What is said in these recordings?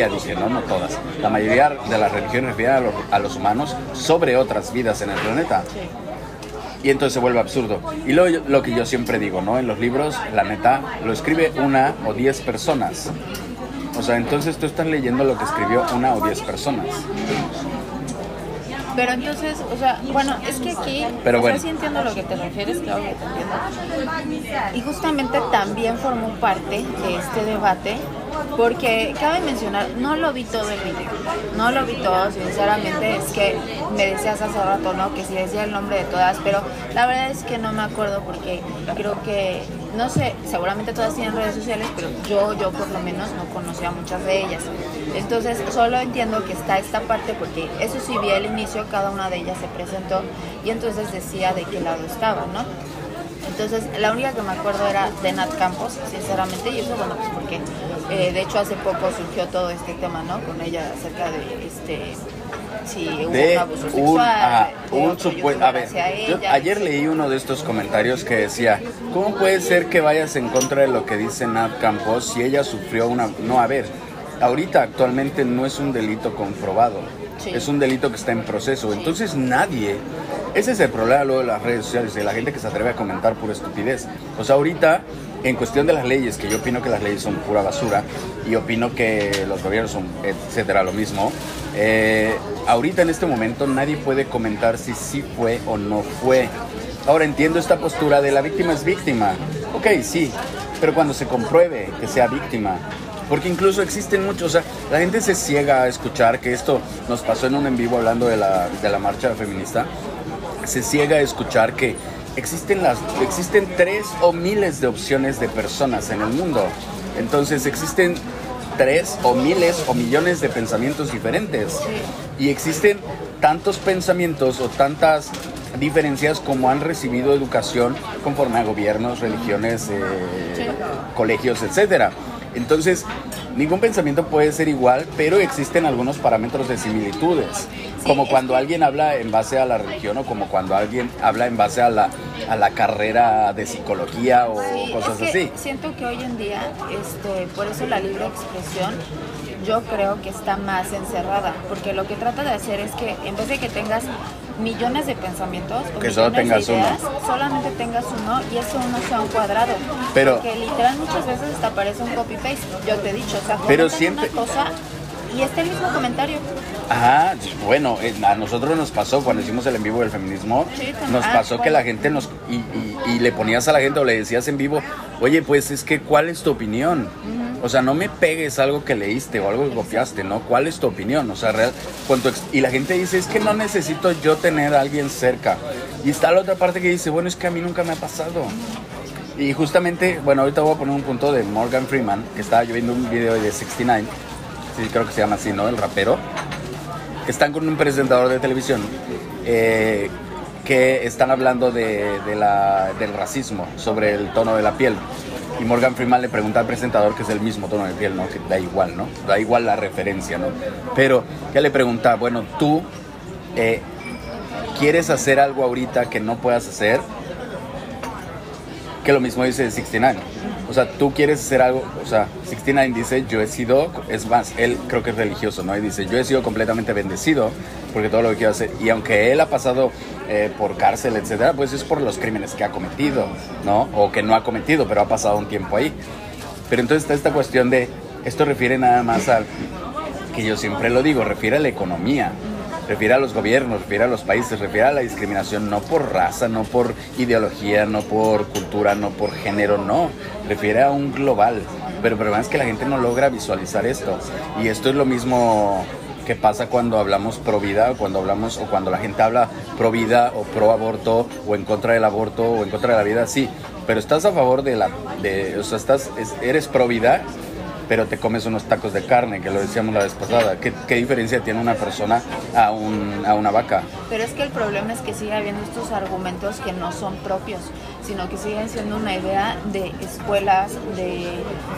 dije, no, no todas. La mayoría de las religiones refieren a, los- a los humanos sobre otras vidas en el planeta. Y entonces se vuelve absurdo. Y lo, lo que yo siempre digo, ¿no? En los libros, la neta, lo escribe una o diez personas. O sea, entonces tú estás leyendo lo que escribió una o diez personas. Pero entonces, o sea, bueno, es que aquí, Pero o bueno. sea, sí entiendo lo que te refieres, claro que te entiendo. Y justamente también formó parte de este debate, porque cabe mencionar, no lo vi todo el video, no lo vi todo, sinceramente, es que me decías hace rato, ¿no? Que si decía el nombre de todas, pero la verdad es que no me acuerdo porque creo que, no sé, seguramente todas tienen redes sociales, pero yo, yo por lo menos no conocía muchas de ellas. Entonces, solo entiendo que está esta parte porque eso sí vi al inicio, cada una de ellas se presentó y entonces decía de qué lado estaba, ¿no? Entonces, la única que me acuerdo era de Nat Campos, sinceramente, y eso, bueno, pues porque eh, de hecho hace poco surgió todo este tema, ¿no? Con ella acerca de este. Si hubo de un abuso sexual. un, ah, de un supuesto... A ver, yo ayer leí uno de estos comentarios que decía, ¿cómo puede ser que vayas en contra de lo que dice Nat Campos si ella sufrió una... No, a ver, ahorita actualmente no es un delito comprobado, Sí. es un delito que está en proceso, entonces nadie... Ese es el problema luego de las redes sociales, de la gente que se atreve a comentar pura estupidez. O sea, ahorita, en cuestión de las leyes, que yo opino que las leyes son pura basura, y opino que los gobiernos son, etcétera, lo mismo, eh, ahorita en este momento nadie puede comentar si sí fue o no fue. Ahora entiendo esta postura de la víctima es víctima. Ok, sí, pero cuando se compruebe que sea víctima, porque incluso existen muchos, o sea, la gente se ciega a escuchar que esto nos pasó en un en vivo hablando de la, de la marcha feminista, se ciega a escuchar que existen, las, existen tres o miles de opciones de personas en el mundo. Entonces existen tres o miles o millones de pensamientos diferentes. Y existen tantos pensamientos o tantas diferencias como han recibido educación conforme a gobiernos, religiones, eh, colegios, etcétera. Entonces, ningún pensamiento puede ser igual, pero existen algunos parámetros de similitudes. Como cuando alguien habla en base a la religión o como cuando alguien habla en base a la, a la carrera de psicología o Sí, cosas es que así. Siento que hoy en día, este, por eso la libre expresión, yo creo que está más encerrada, porque lo que trata de hacer es que en vez de que tengas millones de pensamientos o Que solo tengas de uno. ideas, solamente tengas uno y ese uno sea un cuadrado. Pero- porque literal muchas veces hasta parece un copy paste. Yo te he dicho, o sea, Pero siempre- una cosa y está el mismo comentario. Ajá, bueno, eh, a nosotros nos pasó cuando hicimos el en vivo del feminismo, Sí, también. nos Ah, pasó que la gente nos y, y- y le ponías a la gente o le decías en vivo, oye, pues es que ¿cuál es tu opinión? O sea, no me pegues algo que leíste o algo que copiaste, ¿no? ¿Cuál es tu opinión? O sea, real, y la gente dice, es que no necesito yo tener a alguien cerca. Y está la otra parte que dice, bueno, es que a mí nunca me ha pasado. Y justamente, bueno, ahorita voy a poner un punto de Morgan Freeman, que estaba yo viendo un video de 69, sí, creo que se llama así, ¿no? El rapero. Están con un presentador de televisión eh, que están hablando de la- del racismo, sobre el tono de la piel. Y Morgan Freeman le pregunta al presentador que es el mismo tono de piel, ¿no? Que da igual, ¿no? Da igual la referencia, ¿no? Pero ya le pregunta, bueno, tú eh, quieres hacer algo ahorita que no puedas hacer, que lo mismo dice 69. O sea, tú quieres hacer algo, o sea, 69 dice, yo he sido, es más, él creo que es religioso, ¿no? Y dice, yo he sido completamente bendecido porque todo lo que quiero hacer, y aunque él ha pasado eh, por cárcel, etcétera, pues es por los crímenes que ha cometido, ¿no? O que no ha cometido, pero ha pasado un tiempo ahí. Pero entonces está esta cuestión de, esto refiere nada más al, que yo siempre lo digo, refiere a la economía, refiere a los gobiernos, refiere a los países, refiere a la discriminación no por raza, no por ideología, no por cultura, no por género, no, refiere a un global. Pero el problema es que la gente no logra visualizar esto. Y esto es lo mismo que pasa cuando hablamos pro vida, cuando hablamos, o cuando la gente habla pro vida o pro aborto, o en contra del aborto, o en contra de la vida, sí. Pero estás a favor de la, de, o sea, estás, es- eres pro vida, pero te comes unos tacos de carne, que lo decíamos la vez pasada. ¿Qué, qué diferencia tiene una persona a, un, a una vaca? Pero es que el problema es que sigue habiendo estos argumentos que no son propios. Sino que siguen siendo una idea de escuelas, de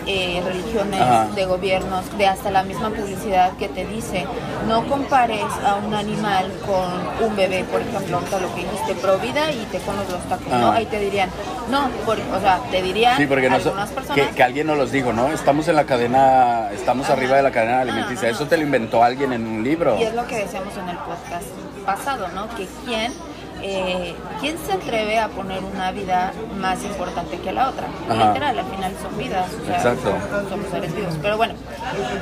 eh, religiones, Ajá. de gobiernos, de hasta la misma publicidad que te dice, no compares a un animal con un bebé, por ejemplo, lo que dijiste, pro vida y te comes los tacos. Ahí te dirían, no, por- o sea, te dirían Sí, porque no so- algunas personas... que, que alguien nos los dijo, ¿no? Estamos en la cadena, estamos Ajá. arriba de la cadena alimenticia. Ajá. Eso te lo inventó alguien en un libro. Y es lo que decíamos en el podcast pasado, ¿no? Que quién, eh, quién se atreve a poner una vida más importante que la otra. Ajá. Literal, al final son vidas, o sea, Exacto. son- somos seres vivos. Pero bueno,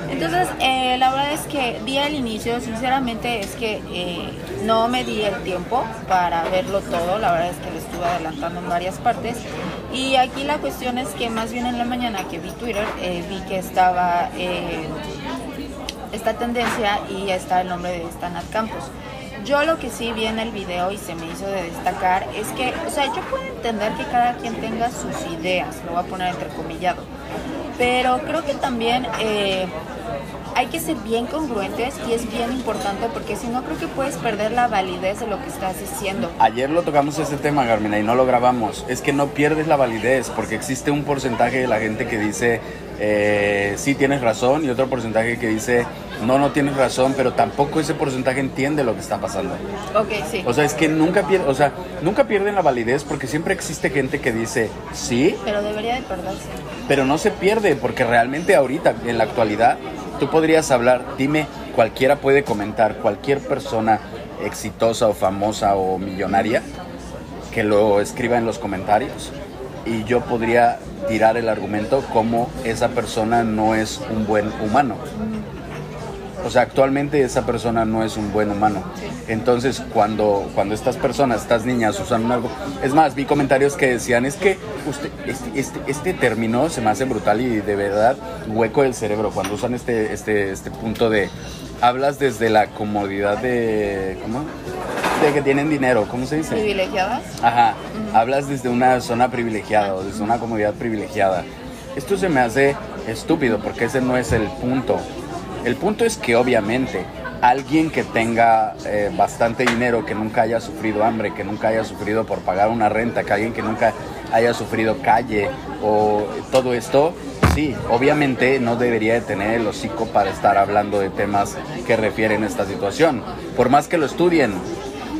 entonces eh, la verdad es que di al inicio, sinceramente es que eh, no me di el tiempo para verlo todo, la verdad es que lo estuve adelantando en varias partes. Y aquí la cuestión es que más bien en la mañana que vi Twitter, vi que estaba... esta tendencia y está el nombre de Stanat Campos. Yo lo que sí vi en el video y se me hizo de destacar es que, o sea, yo puedo entender que cada quien tenga sus ideas, lo voy a poner entrecomillado, pero creo que también eh, hay que ser bien congruentes y es bien importante porque si no creo que puedes perder la validez de lo que estás diciendo. Ayer lo tocamos ese tema, Carmina, y no lo grabamos. Es que no pierdes la validez porque existe un porcentaje de la gente que dice, eh, sí tienes razón, y otro porcentaje que dice, no, no tienes razón, pero tampoco ese porcentaje entiende lo que está pasando. Ok, sí. O sea, es que nunca, pier- o sea, nunca pierden la validez porque siempre existe gente que dice, sí, Pero debería de perderse. pero no se pierde porque realmente ahorita, en la actualidad, tú podrías hablar, dime, cualquiera puede comentar, cualquier persona exitosa o famosa o millonaria que lo escriba en los comentarios y yo podría tirar el argumento como esa persona no es un buen humano. O sea, actualmente esa persona no es un buen humano. Entonces, cuando, cuando estas personas, estas niñas usan algo... Es más, vi comentarios que decían, es que usted, este, este, este término se me hace brutal y de verdad hueco del cerebro cuando usan este, este, este punto de... Hablas desde la comodidad de... ¿Cómo? De que tienen dinero, ¿cómo se dice? ¿Privilegiadas? Ajá, hablas desde una zona privilegiada o desde una comunidad privilegiada. Esto se me hace estúpido porque ese no es el punto. El punto es que obviamente alguien que tenga eh, bastante dinero, que nunca haya sufrido hambre, que nunca haya sufrido por pagar una renta, que alguien que nunca haya sufrido calle o todo esto, sí, obviamente no debería de tener el hocico para estar hablando de temas que refieren a esta situación. Por más que lo estudien,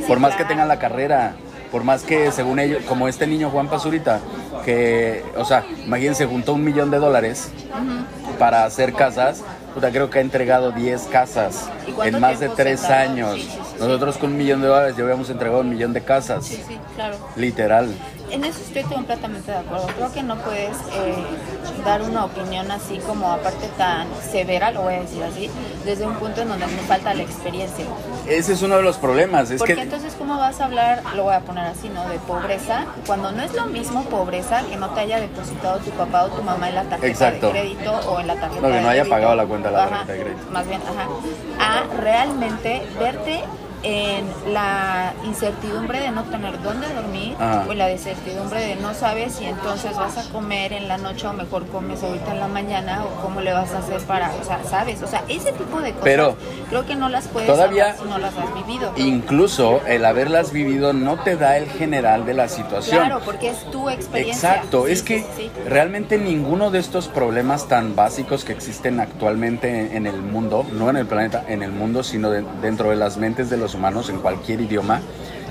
por más que tengan la carrera, por más que según ellos, como este niño Juan Pazurita, que, o sea, imagínense, juntó un millón de dólares para hacer casas, puta, creo que ha entregado 10 casas ¿Y cuánto en más de tiempo se 3 tardó? años. Sí, sí, sí, sí. Nosotros con un millón de dólares ya habíamos entregado un millón de casas, Sí, sí, claro. literal. En eso estoy completamente de acuerdo. Creo que no puedes eh, dar una opinión así como aparte tan severa, lo voy a decir así, desde un punto en donde me falta la experiencia. Ese es uno de los problemas, es Porque que... entonces, ¿cómo vas a hablar, lo voy a poner así, ¿no? De pobreza, cuando no es lo mismo pobreza que no te haya depositado tu papá o tu mamá en la tarjeta Exacto. de crédito o en la tarjeta No, que de no haya pagado la cuenta de la Ajá, tarjeta de crédito. Más bien, ajá. A realmente verte en la incertidumbre de no tener dónde dormir Ajá. o la incertidumbre de no sabes si entonces vas a comer en la noche o mejor comes ahorita en la mañana o cómo le vas a hacer para, o sea, sabes, o sea, ese tipo de cosas Pero creo que no las puedes todavía- hablar si no las has vivido. Incluso el haberlas vivido no te da el general de la situación. Claro, porque es tu experiencia. Exacto, Sí, es sí, que sí. realmente ninguno de estos problemas tan básicos que existen actualmente en el mundo, no en el planeta, en el mundo, sino de- dentro de las mentes de los humanos en cualquier idioma,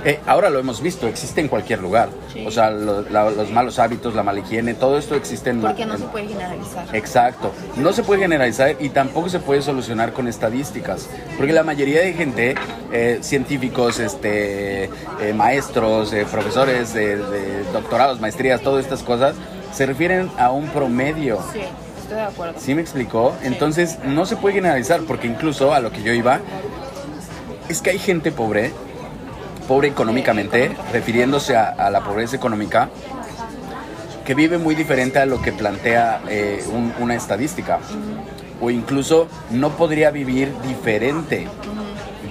eh, ahora lo hemos visto, existe en cualquier lugar. Sí. O sea, lo- la- los malos hábitos, la mala higiene, todo esto existe en... Porque no en- se puede generalizar. Exacto. No se puede generalizar y tampoco se puede solucionar con estadísticas. Porque la mayoría de gente, eh, científicos, este, eh, maestros, eh, profesores de, de doctorados, maestrías, todas estas cosas, se refieren a un promedio. Sí, estoy de acuerdo. ¿Sí me explicó? Entonces no se puede generalizar porque incluso a lo que yo iba, es que hay gente pobre, pobre económicamente, refiriéndose a, a la pobreza económica, que vive muy diferente a lo que plantea eh, un- una estadística. O incluso no podría vivir diferente.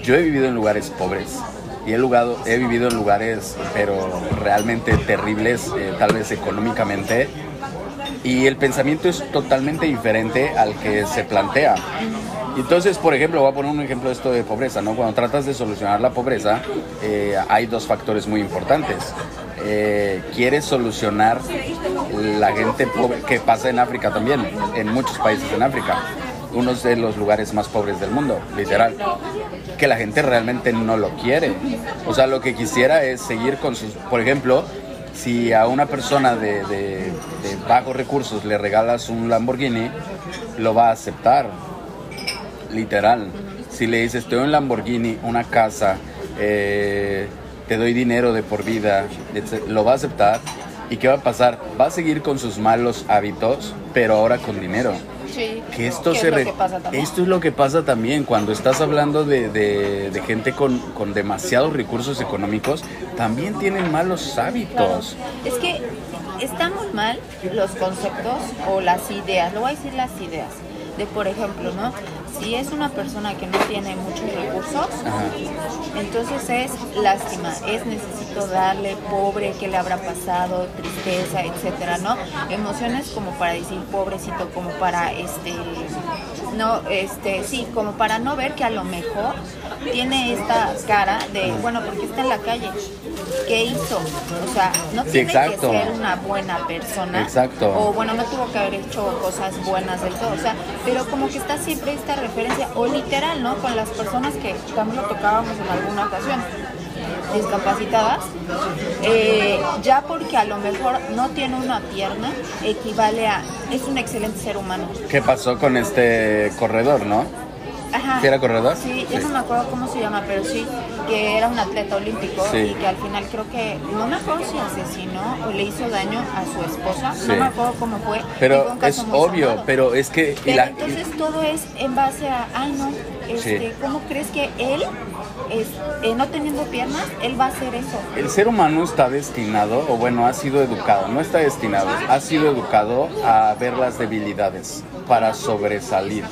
Yo he vivido en lugares pobres y he, lugado- he vivido en lugares, pero realmente terribles, eh, tal vez económicamente. Y el pensamiento es totalmente diferente al que se plantea. Entonces, por ejemplo, voy a poner un ejemplo de esto de pobreza, ¿no? Cuando tratas de solucionar la pobreza, eh, hay dos factores muy importantes. eh, quiere solucionar la gente pobre que pasa en África también, en muchos países en África, uno de los lugares más pobres del mundo, literal, que la gente realmente no lo quiere. O sea, lo que quisiera es seguir con sus, por ejemplo, si a una persona de, de bajos recursos le regalas un Lamborghini, lo va a aceptar, literal. Si le dices, te doy un Lamborghini, una casa, eh, te doy dinero de por vida, lo va a aceptar. ¿Y qué va a pasar? Va a seguir con sus malos hábitos, pero ahora con dinero. Sí. Que esto, se es esto es lo que pasa también cuando estás hablando de, de, gente con, con, demasiados recursos económicos, también tienen malos hábitos. Es que estamos mal los conceptos o las ideas, lo voy a decir las ideas, de por ejemplo, ¿no? Si es una persona que no tiene muchos recursos, entonces es lástima, es necesito darle pobre, qué le habrá pasado, tristeza, etcétera, ¿no? Emociones como para decir pobrecito, como para este no, este, sí, como para no ver que a lo mejor tiene esta cara de, bueno, porque está en la calle, ¿qué hizo? O sea, no tiene que ser una buena persona. Exacto. O bueno, no tuvo que haber hecho cosas buenas del todo, o sea, pero como que está siempre esta referencia, o literal, ¿no? Con las personas que también lo tocábamos en alguna ocasión discapacitadas, eh, ya porque a lo mejor no tiene una pierna, equivale a, es un excelente ser humano. ¿Qué pasó con este corredor, no? Ajá. era corredor? Sí, yo no me acuerdo cómo se llama, pero sí, que era un atleta olímpico y que al final creo que, no me acuerdo si asesinó o le hizo daño a su esposa, no me acuerdo cómo fue. Pero es obvio, pero es que... entonces todo es en base a, ay no, este, ¿cómo crees que él es, eh, no teniendo piernas, él va a hacer eso. El ser humano está destinado, o bueno, ha sido educado, no está destinado, ha sido educado a ver las debilidades para sobresalir.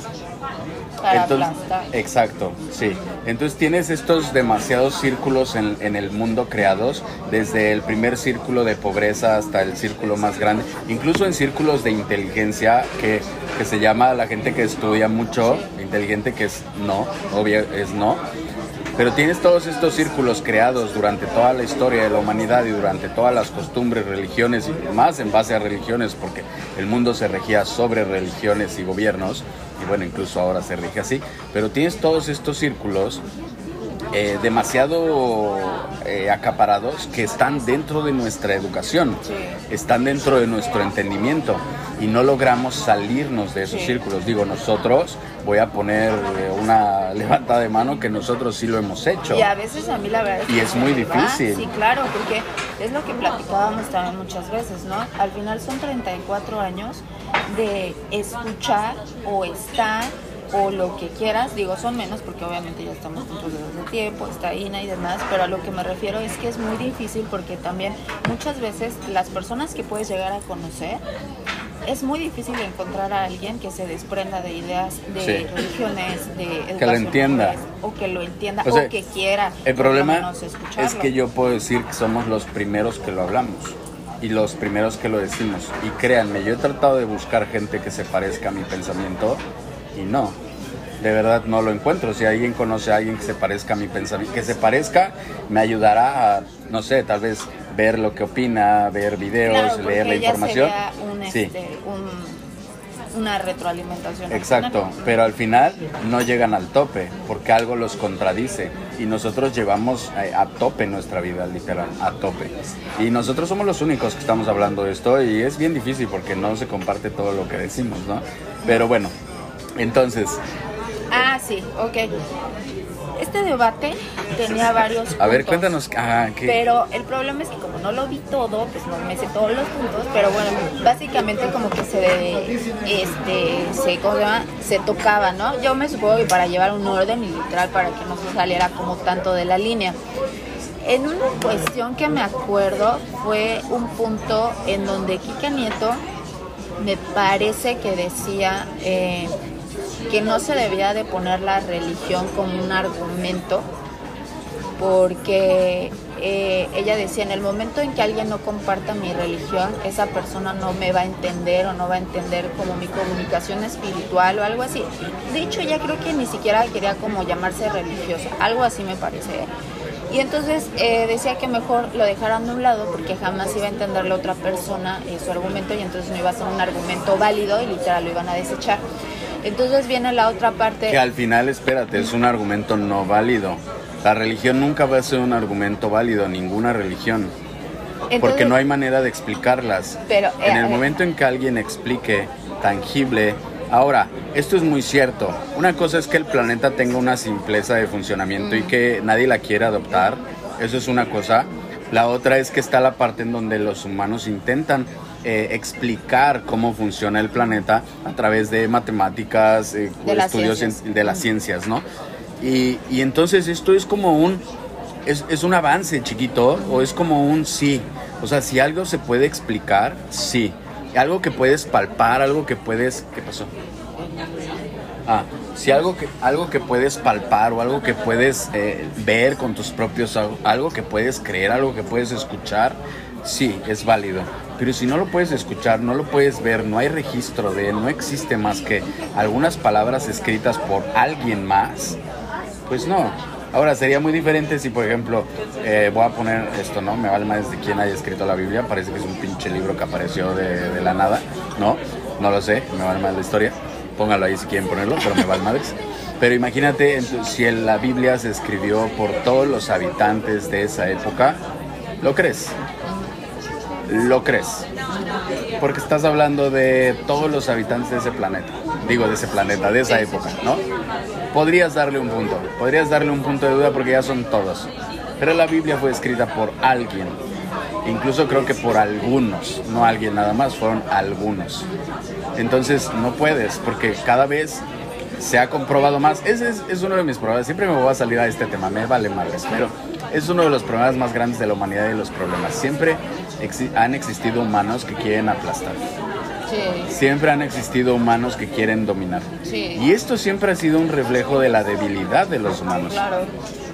Entonces, exacto, sí. Entonces tienes estos demasiados círculos en, en, el mundo creados, desde el primer círculo de pobreza hasta el círculo más grande, incluso en círculos de inteligencia que, que se llama la gente que estudia mucho, inteligente que es no, obvio es no pero tienes todos estos círculos creados durante toda la historia de la humanidad y durante todas las costumbres, religiones y más en base a religiones, porque el mundo se regía sobre religiones y gobiernos, y bueno, incluso ahora se rige así, pero tienes todos estos círculos eh, demasiado eh, acaparados que están dentro de nuestra educación, están dentro de nuestro entendimiento y no logramos salirnos de esos círculos. Digo, nosotros, voy a poner eh, una levanta de mano que nosotros sí lo hemos hecho. Y a veces a mí la verdad es Y es muy difícil. Sí, claro, porque es lo que platicábamos también muchas veces, ¿no? Al final son 34 años de escuchar o estar o lo que quieras, digo son menos porque obviamente ya estamos juntos desde hace tiempo, está Ina y demás, pero a lo que me refiero es que es muy difícil porque también muchas veces las personas que puedes llegar a conocer es muy difícil encontrar a alguien que se desprenda de ideas de religiones, de que lo entienda o que lo entienda o, que quiera. El problema es que yo puedo decir que somos los primeros que lo hablamos y los primeros que lo decimos. Y créanme, yo he tratado de buscar gente que se parezca a mi pensamiento y no. De verdad no lo encuentro. Si alguien conoce a alguien que se parezca a mi pensamiento, que se parezca, me ayudará a, no sé, tal vez ver lo que opina, ver videos, leer la información. sí. Este, una retroalimentación. Exacto, pero al final no llegan al tope porque algo los contradice y nosotros llevamos a, a, tope nuestra vida, literal, a tope. Y nosotros somos los únicos que estamos hablando de esto y es bien difícil porque no se comparte todo lo que decimos, ¿no? Pero bueno, entonces... Ah, sí, ok. Este debate tenía varios puntos. A ver, cuéntanos. Ah, Pero el problema es que como no lo vi todo, pues no me sé todos los puntos, pero bueno, básicamente como que se este se, se tocaba, ¿no? Yo me supongo que para llevar un orden literal para que no se saliera como tanto de la línea. En una cuestión que me acuerdo fue un punto en donde Kika Nieto me parece que decía eh, que no se debía de poner la religión como un argumento porque eh, ella decía, en el momento en que alguien no comparta mi religión, esa persona no me va a entender o no va a entender como mi comunicación espiritual o algo así. De hecho, ella creo que ni siquiera quería como llamarse religiosa, algo así me parece. Y entonces eh, decía que mejor lo dejaran de un lado porque jamás iba a entender la otra persona eh, su argumento y entonces no iba a ser un argumento válido y literal lo iban a desechar. Entonces viene la otra parte. Que al final, espérate, es un argumento no válido. La religión nunca va a ser un argumento válido, ninguna religión. porque Entonces- no hay manera de explicarlas. Pero, en eh, el eh. momento en que alguien explique tangible. Ahora, esto es muy cierto. Una cosa es que el planeta tenga una simpleza de funcionamiento Mm. y que nadie la quiera adoptar. Eso es una cosa. La otra es que está la parte en donde los humanos intentan eh, explicar cómo funciona el planeta a través de matemáticas, eh, De estudios ciencias. de las ciencias, ¿no? Y, y entonces esto es como un, es, es un avance chiquito o es como un sí. O sea, si algo se puede explicar, sí. Algo que puedes palpar, algo que puedes... ¿Qué pasó? Ah, si algo que, algo que puedes palpar o algo que puedes eh, ver con tus propios algo que puedes creer, algo que puedes escuchar, sí, es válido. Pero si no lo puedes escuchar, no lo puedes ver, no hay registro de, no existe más que algunas palabras escritas por alguien más, pues no. Ahora, sería muy diferente si, por ejemplo, eh, voy a poner esto, ¿no? Me vale más de quién haya escrito la Biblia. Parece que es un pinche libro que apareció de, la nada, ¿no? No lo sé, me vale más la historia. Póngalo ahí si quieren ponerlo, pero me vale madres. Pero imagínate ent- si la Biblia se escribió por todos los habitantes de esa época, ¿lo crees? ¿Lo crees? Porque estás hablando de todos los habitantes de ese planeta. Digo, de ese planeta, de esa época, ¿no? Podrías darle un punto. Podrías darle un punto de duda porque ya son todos. Pero la Biblia fue escrita por alguien. Incluso creo que por algunos. No alguien nada más, fueron algunos. Entonces no puedes porque cada vez se ha comprobado más. Ese es, es uno de mis problemas. Siempre me voy a salir a este tema, me vale madres, pero es uno de los problemas más grandes de la humanidad y los problemas. Siempre exi- han existido humanos que quieren aplastar. Sí, Siempre han existido humanos que quieren dominar. Sí. Y esto siempre ha sido un reflejo de la debilidad de los humanos. claro.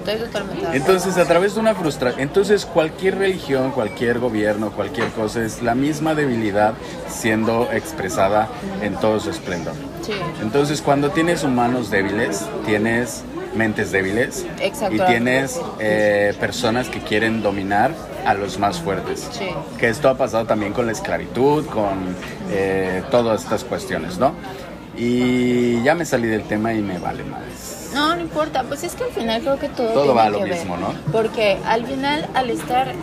Estoy totalmente. Entonces, a través de una frustración, entonces cualquier religión, cualquier gobierno, cualquier cosa es la misma debilidad siendo expresada en todo su esplendor. Sí. Entonces, cuando tienes humanos débiles, tienes mentes débiles Exacto. y tienes eh, personas que quieren dominar a los más fuertes. Sí. Que esto ha pasado también con la esclavitud, con eh, todas estas cuestiones, ¿no? Y ya me salí del tema y me vale más. No, no importa. Pues es que al final creo que todo, Todo tiene va a lo que ver. mismo, ¿no? Porque al final, al estar, eh,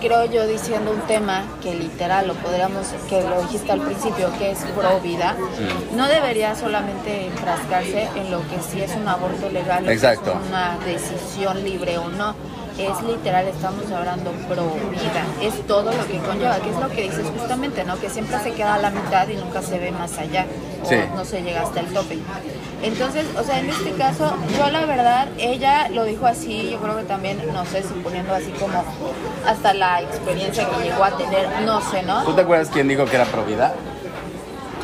creo yo, diciendo un tema que literal lo podríamos, que lo dijiste al principio, que es pro vida, Mm. no debería solamente enfrascarse en lo que sí es un aborto legal, o que es una decisión libre o no. Es literal, estamos hablando pro vida. Es todo lo que conlleva, que es lo que dices justamente, ¿no? Que siempre se queda a la mitad y nunca se ve más allá. O Sí. no se llega hasta el tope. Entonces, o sea, en este caso, yo la verdad, ella lo dijo así, yo creo que también, no sé si poniendo así como hasta la experiencia que llegó a tener, no sé, ¿Tú ¿no? te acuerdas quién dijo que era provida?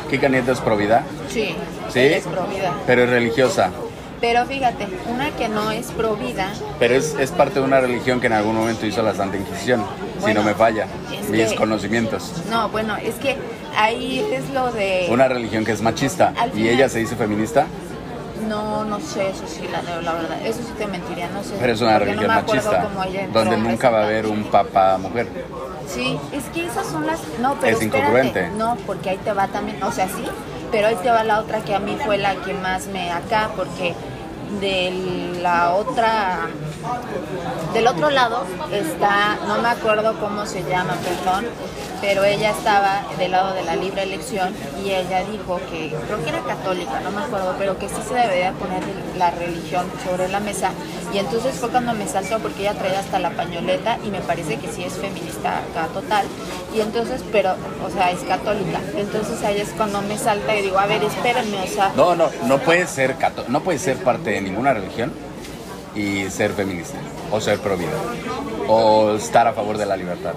Kika Nieto es provida, Sí, ¿sí? es pro vida. Pero es religiosa. Pero fíjate, una que no es pro vida, Pero es, es parte de una religión que en algún momento hizo la Santa Inquisición, si no me falla, mis que- conocimientos. no, bueno, es que ahí es lo de... Una religión que es machista. ¿Y ella se dice feminista? No, no sé, eso sí, la, la verdad, eso sí te mentiría, no sé. Pero es una religión no machista, donde nunca va a haber un papa mujer. Sí, es que esas son las. No, pero Es espérate. incongruente. No, porque ahí te va también. O sea, sí, pero ahí te va la otra que a mí fue la que más me acá, porque de la otra. Del otro lado está, no me acuerdo cómo se llama, perdón, pero ella estaba del lado de la libre elección y ella dijo que, creo que era católica, no me acuerdo, pero que sí se debería poner la religión sobre la mesa. Y entonces fue cuando me saltó porque ella traía hasta la pañoleta y me parece que sí es feminista total. Y entonces, pero, o sea, es católica. Entonces ahí es cuando me salta y digo, a ver, espérenme, o sea, No, no, no puedes ser no puedes ser parte de ninguna religión y ser feminista o ser pro vida o estar a favor de la libertad.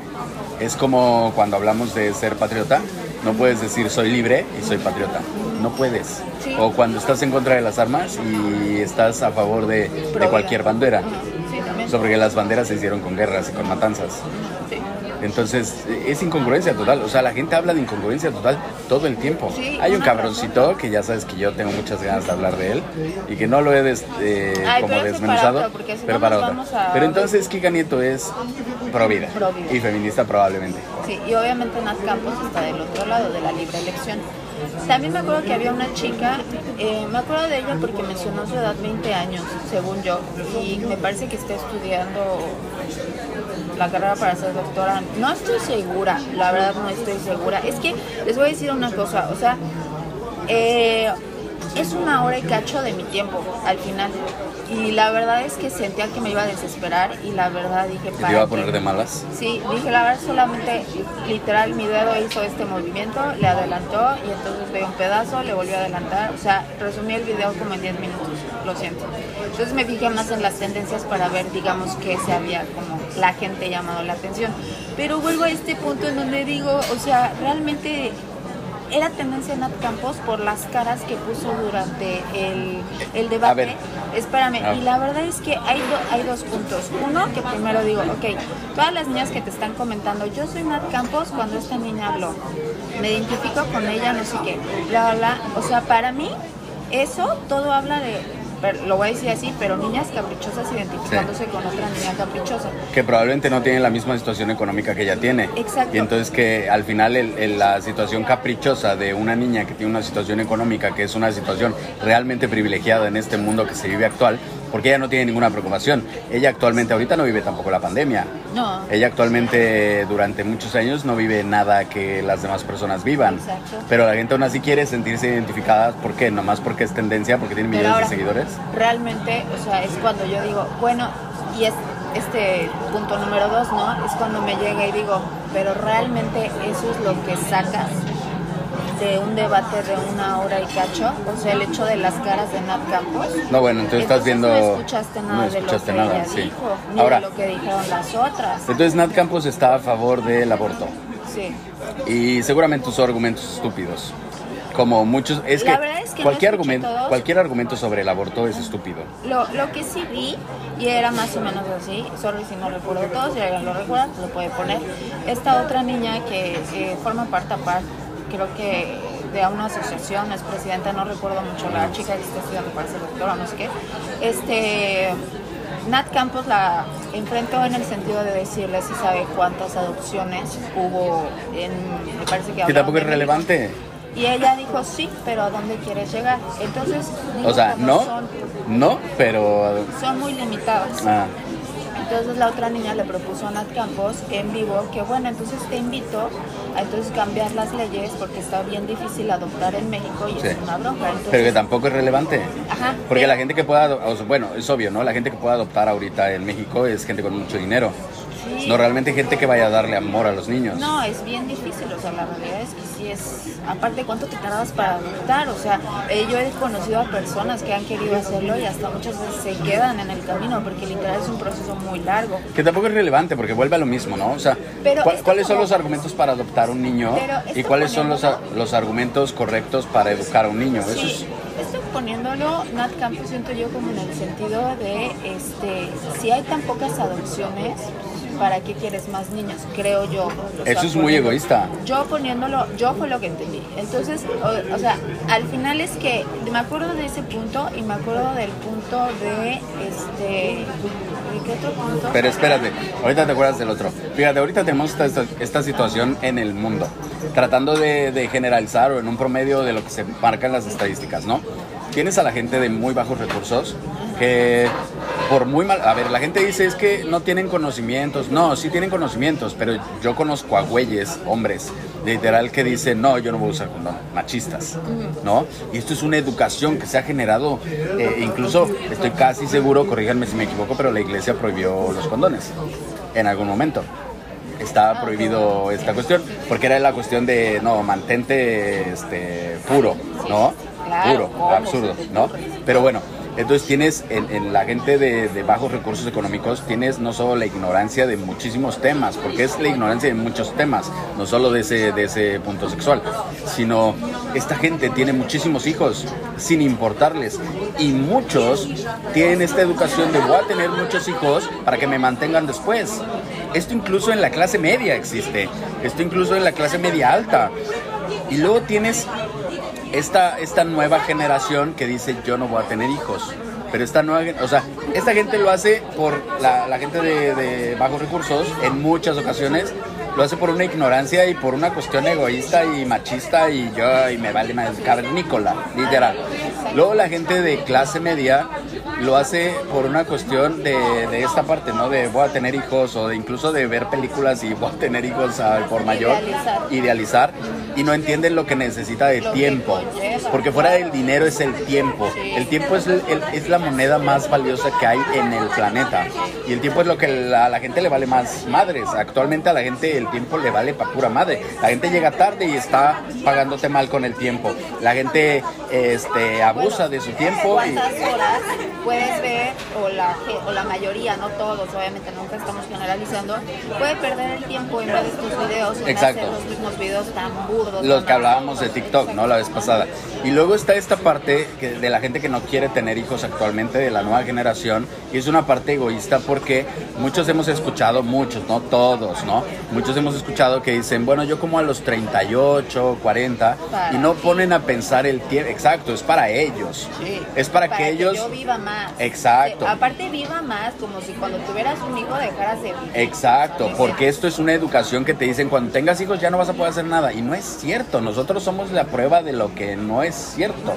Es como cuando hablamos de ser patriota, no puedes decir soy libre y soy patriota. No puedes. Sí. O cuando estás en contra de las armas y estás a favor de, cualquier bandera. Sí, también. Sobre que las banderas se hicieron con guerras y con matanzas. Entonces, es incongruencia total. O sea, la gente habla de incongruencia total todo el tiempo. Sí, Hay un cabroncito que ya sabes que yo tengo muchas ganas de hablar de él y que no lo he des- eh, Ay, como pero para desmenuzado. otra, porque si pero no para otra. a- Pero entonces, Kika Nieto es pro vida Pro vida. y feminista probablemente. Sí, y obviamente Nat Campos está del otro lado de la libre elección. También me acuerdo que había una chica, eh, me acuerdo de ella porque mencionó su edad 20 años, según yo, y me parece que está estudiando la carrera para ser doctora. No estoy segura, la verdad no estoy segura. Es que les voy a decir una cosa, o sea, eh, es una hora y cacho de mi tiempo al final. Y la verdad es que sentía que me iba a desesperar y la verdad dije, Que te ¿para iba a poner de malas. Sí, dije, la verdad, solamente literal mi dedo hizo este movimiento, le adelantó y entonces veía un pedazo, le volvió a adelantar. O sea, resumí el video como en 10 minutos, lo siento. Entonces me fijé más en las tendencias para ver, digamos, qué se había como la gente llamado la atención. Pero vuelvo a este punto en donde digo, o sea, realmente era tendencia Nat Campos por las caras que puso durante el, el debate. A ver. Espérame, Ah. y la verdad es que hay, do- hay dos puntos. Uno, que primero digo, ok, todas las niñas que te están comentando, yo soy Nat Campos cuando esta niña habló, me identifico con ella, no sé qué, bla, bla, bla. O sea, para mí, eso todo habla de, lo voy a decir así, pero niñas caprichosas identificándose con otra niña caprichosa. que probablemente no tienen la misma situación económica que ella tiene. Exacto. Y entonces que al final el- el- la situación caprichosa de una niña que tiene una situación económica, que es una situación realmente privilegiada en este mundo que se vive actual, porque ella no tiene ninguna preocupación. Ella actualmente ahorita no vive tampoco la pandemia. No. Ella actualmente durante muchos años no vive nada que las demás personas vivan. Exacto. Pero la gente aún así quiere sentirse identificada. ¿Por qué? Nomás porque es tendencia, porque tiene millones ahora, de seguidores. Realmente, o sea, es cuando yo digo, bueno, y es este punto número dos, ¿no? Es cuando me llega y digo, pero realmente eso es lo que sacas de un debate de una hora y cacho, o sea, el hecho de las caras de Nat Campos. No, bueno, entonces estás viendo... no escuchaste nada no de lo escuchaste que nada, ella sí. dijo, ni Ahora, de lo que dijeron las otras. entonces Nat Campos está a favor del aborto. Sí. Y seguramente usó argumentos estúpidos. Como muchos. Es La que, verdad es que no cualquier, escuché argumento, todos. cualquier argumento sobre el aborto es estúpido. Lo, lo que sí vi, y era más o menos así, sorry si no recuerdo todo, si alguien lo recuerda, lo puede poner. Esta otra niña que eh, forma parte aparte, creo que de una asociación, es presidenta, no recuerdo mucho, la chica que está estudiando para ser doctora, no sé qué. Este, Nat Campos la enfrentó en el sentido de decirle si sabe cuántas adopciones hubo en, me parece que Que tampoco es relevante. Y ella dijo sí, pero ¿a dónde quieres llegar? Entonces, O sea, no, son- no, pero. son muy limitados. ah, Entonces la otra niña le propuso a Nat Campos en vivo que bueno, entonces te invito a entonces cambiar las leyes porque está bien difícil adoptar en México y Sí. es una bronca. Entonces, pero que tampoco es relevante. Ajá, Porque la gente que pueda. bueno, es obvio, ¿no? La gente que pueda adoptar ahorita en México es gente con mucho dinero. Sí. No realmente gente que vaya a darle amor a los niños. No, es bien difícil, o sea, la realidad es que sí es, aparte cuánto te tardabas para adoptar, o sea, eh, yo he conocido a personas que han querido hacerlo y hasta muchas veces se quedan en el camino porque literal es un proceso muy largo. Que tampoco es relevante porque vuelve a lo mismo, ¿no? O sea, Pero ¿cuál- esto ¿cuáles son los argumentos para adoptar un niño y cuáles son los, los argumentos correctos para educar a un niño? Eso Sí, es, esto poniéndolo, Nat Campos siento yo como en el sentido de, este, si hay tan pocas adopciones, ¿para qué quieres más niños? Creo yo. Eso es muy egoísta. Yo poniéndolo, yo fue lo que entendí. Entonces, o, o sea, al final es que me acuerdo de ese punto y me acuerdo del punto de, este, ¿de qué otro punto? Pero espérate, ahorita te acuerdas del otro. Fíjate, ahorita tenemos esta, esta, esta situación en el mundo, tratando de, de generalizar o en un promedio de lo que se marcan las estadísticas, ¿no? Tienes a la gente de muy bajos recursos que por muy mal... A ver, la gente dice es que no tienen conocimientos. No, sí tienen conocimientos, pero yo conozco a güeyes, hombres, literal, que dicen, no, yo no voy a usar condón, machistas, ¿no? Y esto es una educación que se ha generado, eh, incluso estoy casi seguro, corríjanme si me equivoco, pero la iglesia prohibió los condones en algún momento. Está prohibido esta cuestión, porque era la cuestión de, no, mantente este, puro, ¿no? Puro, absurdo, ¿no? Pero bueno, Entonces tienes en, en la gente de, de, bajos recursos económicos, tienes no solo la ignorancia de muchísimos temas, porque es la ignorancia de muchos temas, no solo de ese, de ese punto sexual, sino esta gente tiene muchísimos hijos sin importarles y muchos tienen esta educación de voy a tener muchos hijos para que me mantengan después. Esto incluso en la clase media existe, esto incluso en la clase media alta. Y luego tienes esta, esta nueva generación que dice yo no voy a tener hijos. Pero esta nueva, o sea, esta gente lo hace por la, la gente de, de, bajos recursos en muchas ocasiones. Lo hace por una ignorancia y por una cuestión egoísta y machista y yo y me vale más cavernícola, literal. Luego la gente de clase media lo hace por una cuestión de, de, esta parte, ¿no? De voy a tener hijos o de incluso de ver películas y voy a tener hijos al por mayor, Idealizar. idealizar y no entienden lo que necesita de tiempo, porque fuera del dinero es el tiempo. El tiempo es, el- el- es la moneda más valiosa que hay en el planeta y el tiempo es lo que la- a la gente le vale más madres. Actualmente a la gente el tiempo le vale para pura madre. La gente llega tarde y está pagándote mal con el tiempo. La gente este, abusa de su tiempo y ¿Cuántas horas puedes ver, o la, o la mayoría, no todos, obviamente nunca estamos generalizando, puede perder el tiempo en ver estos videos, en Exacto. hacer los mismos videos tan burdos? los que hablábamos de? TikTok, ¿no? La vez pasada. Y luego está esta parte que- de la gente que no quiere tener hijos actualmente, de la nueva generación, y es una parte egoísta porque muchos hemos escuchado, muchos, no todos, ¿no? Muchos hemos escuchado que dicen, bueno, yo como a los 38, 40, y no ponen a pensar el tiempo, exacto, es para ellos. Sí. Es para, que ellos... yo viva más. Exacto. Sí, aparte viva más, como si cuando tuvieras un hijo dejaras de vivir. Exacto, porque esto es una educación que te dicen cuando tengas hijos ya no vas a poder hacer nada. Y no es cierto, nosotros somos la prueba de lo que no es cierto.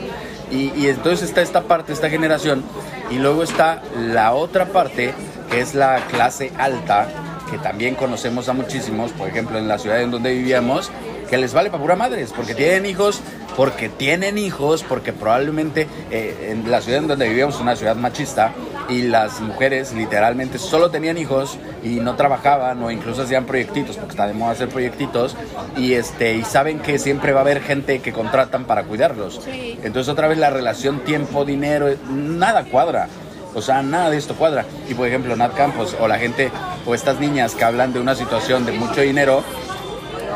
Y, y entonces está esta parte, esta generación, y luego está la otra parte, que es la clase alta, que también conocemos a muchísimos, por ejemplo en la ciudad en donde vivíamos, que les vale para pura madres, porque tienen hijos, porque tienen hijos, porque probablemente eh, en la ciudad en donde vivíamos, una ciudad machista, y las mujeres literalmente solo tenían hijos y no trabajaban o incluso hacían proyectitos, porque está de moda hacer proyectitos, y, este, y saben que siempre va a haber gente que contratan para cuidarlos. Sí. Entonces otra vez la relación tiempo-dinero, nada cuadra. O sea, nada de esto cuadra. Y por ejemplo, Nat Campos o la gente o estas niñas que hablan de una situación de mucho dinero,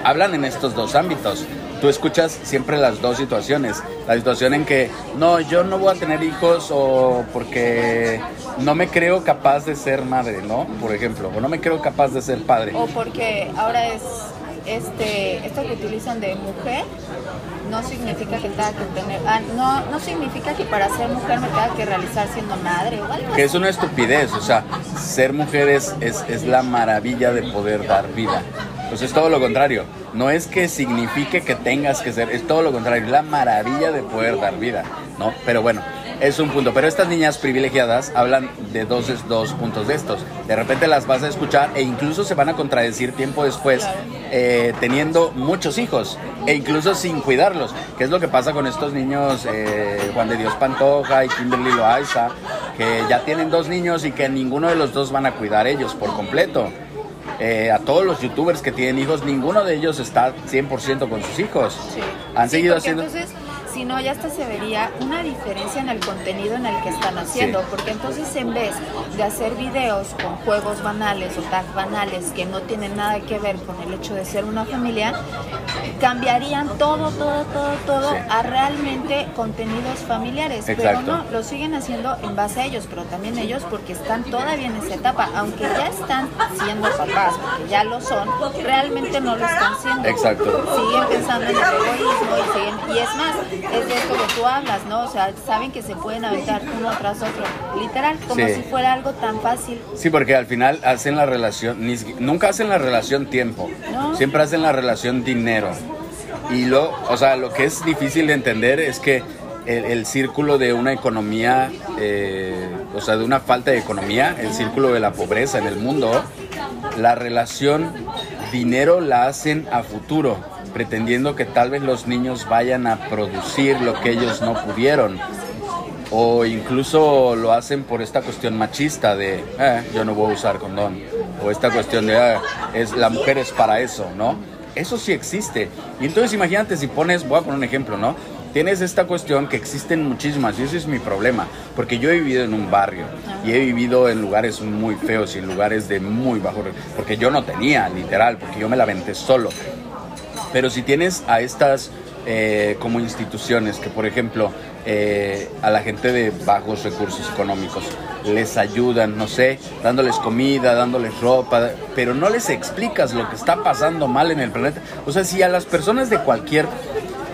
hablan en estos dos ámbitos. Tú escuchas siempre las dos situaciones. La situación en que, no, yo no voy a tener hijos o porque no me creo capaz de ser madre, ¿no? Por ejemplo, o no me creo capaz de ser padre. O porque ahora es este esto que utilizan de mujer no significa que tenga que tener ah, no no significa que para ser mujer me tenga que realizar siendo madre o algo Que es una estupidez, o sea, ser mujer es, es, es la maravilla de poder dar vida. Pues es todo lo contrario. No es que signifique que tengas que ser, es todo lo contrario, es la maravilla de poder dar vida, ¿no? Pero bueno, es un punto. Pero estas niñas privilegiadas hablan de dos, dos puntos de estos. De repente las vas a escuchar e incluso se van a contradecir tiempo después, eh, teniendo muchos hijos e incluso sin cuidarlos. ¿Qué es lo que pasa con estos niños, eh, Juan de Dios Pantoja y Kimberly Loaiza, que ya tienen dos niños y que ninguno de los dos van a cuidar ellos por completo? Eh, a todos los youtubers que tienen hijos, ninguno de ellos está 100% con sus hijos. Sí. Han Sí, seguido haciendo... Entonces, si no, ya hasta se vería una diferencia en el contenido en el que están haciendo. Sí. Porque entonces, en vez de hacer videos con juegos banales o tags banales que no tienen nada que ver con el hecho de ser una familia, cambiarían todo, todo, todo, todo Sí. a realmente contenidos familiares. Exacto. Pero no, lo siguen haciendo en base a ellos, pero también ellos porque están todavía en esa etapa. Aunque ya están siendo papás, porque ya lo son, realmente no lo están siendo Exacto. siguen pensando en el egoísmo y siguen, y es más, es de esto que tú hablas, ¿no? O sea, saben que se pueden aventar uno tras otro, literal, como Sí. si fuera algo tan fácil. Sí, porque al final hacen la relación, ni nunca hacen la relación tiempo, No. siempre hacen la relación dinero. Y lo, o sea, lo que es difícil de entender es que el, el círculo de una economía, eh, o sea, de una falta de economía, el círculo de la pobreza en el mundo, la relación dinero la hacen a futuro, pretendiendo que tal vez los niños vayan a producir lo que ellos no pudieron. O incluso lo hacen por esta cuestión machista de "Eh, yo no voy a usar condón o esta cuestión de "Ah, es la mujer es para eso no eso sí existe. Y entonces imagínate si pones voy a poner un ejemplo no tienes esta cuestión que existen muchísimas y ese es mi problema, porque yo he vivido en un barrio y he vivido en lugares muy feos y en lugares de muy bajo, porque yo no tenía, literal, porque yo me la venté solo. Pero si tienes a estas eh, como instituciones que, por ejemplo, eh, a la gente de bajos recursos económicos les ayudan, no sé, dándoles comida, dándoles ropa, pero no les explicas lo que está pasando mal en el planeta. O sea, si a las personas de cualquier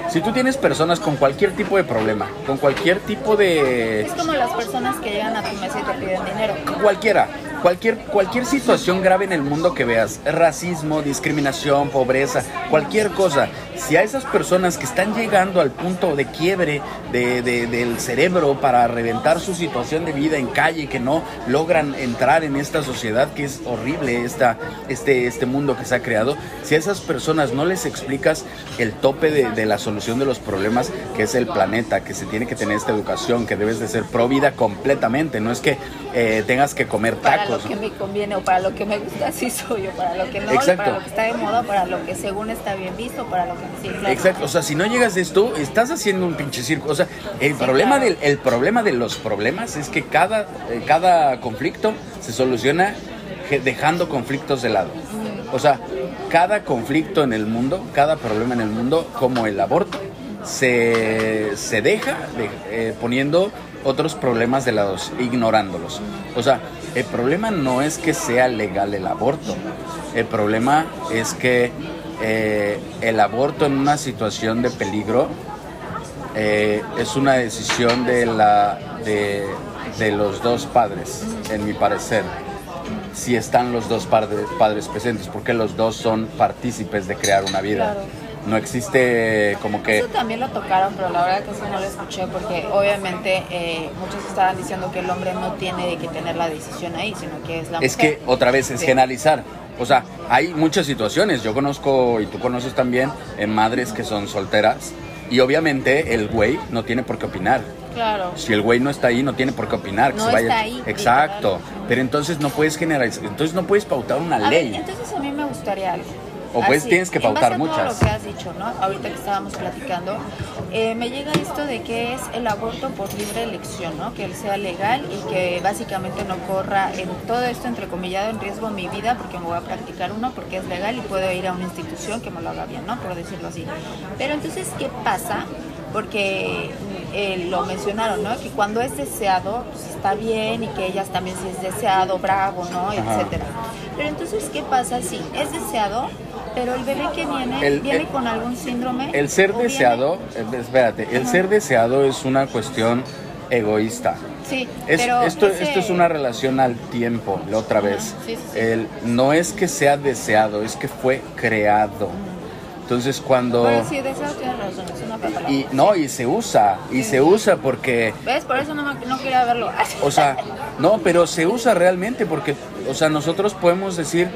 si tú tienes personas con cualquier tipo de problema, con cualquier tipo de... Es como las personas que llegan a tu mesa y te piden dinero. Cualquiera, cualquier, cualquier situación grave en el mundo que veas, racismo, discriminación, pobreza, cualquier cosa, si a esas personas que están llegando al punto de quiebre de, del cerebro para reventar su situación de vida en calle, que no logran entrar en esta sociedad que es horrible, esta, este, este mundo que se ha creado, si a esas personas no les explicas el tope de, de la solución de los problemas, que es el planeta, que se tiene que tener esta educación, que debes de ser pro vida completamente, no es que eh, tengas que comer tacos. Lo que me conviene o para lo que me gusta, así soy yo, para lo que no, para lo que está de moda, para lo que según está bien visto, para lo que Exacto, o sea, si no llegas de esto, estás haciendo un pinche circo. O sea, el, problema, del, el problema de los problemas es que cada, eh, cada conflicto se soluciona dejando conflictos de lado. O sea, cada conflicto en el mundo, cada problema en el mundo, como el aborto, se, se deja eh, poniendo otros problemas de lado, ignorándolos. O sea, el problema no es que sea legal el aborto, el problema es que eh, el aborto en una situación de peligro eh, es una decisión de, la, de, los dos padres, en mi parecer. Si están los dos padres, padres presentes, porque los dos son partícipes de crear una vida. No existe como que... Eso también lo tocaron, pero la verdad que sí no lo escuché porque obviamente eh, muchos estaban diciendo que el hombre no tiene que tener la decisión ahí, sino que es la Es que otra vez es generalizar. O sea, hay muchas situaciones. Yo conozco, y tú conoces también, en madres que son solteras. Y obviamente el güey no tiene por qué opinar. Claro. Si el güey no está ahí, no tiene por qué opinar. no está ahí. Exacto. Pero entonces no puedes generalizar, entonces no puedes pautar una ley. entonces a mí me gustaría algo. O pues tienes que pautar en base a todo lo que has dicho, ¿no? Ahorita que estábamos platicando, eh, me llega esto de que es el aborto por libre elección, ¿no? Que él sea legal y que básicamente no corra en todo esto entrecomillado en riesgo mi vida porque me voy a practicar uno porque es legal y puedo ir a una institución que me lo haga bien, ¿no? Por decirlo así. Pero entonces, ¿qué pasa? Porque eh, lo mencionaron, ¿no? Que cuando es deseado, pues está bien y que ellas también si es deseado, bravo, ¿no? Etcétera. Pero entonces, ¿qué pasa si es deseado? Pero el bebé que viene, viene con algún síndrome. El ser deseado, eh, espérate, el ser deseado es una cuestión egoísta. Sí, pero esto, esto es una relación al tiempo, la otra vez. el, no es que sea deseado, es que fue creado. Entonces cuando... Pero sí, deseado tienes razón, es una Y no, y se usa, y se usa porque... ¿Ves? Por eso no, no quería verlo. o sea, no, pero se usa realmente porque, o sea, nosotros podemos decir,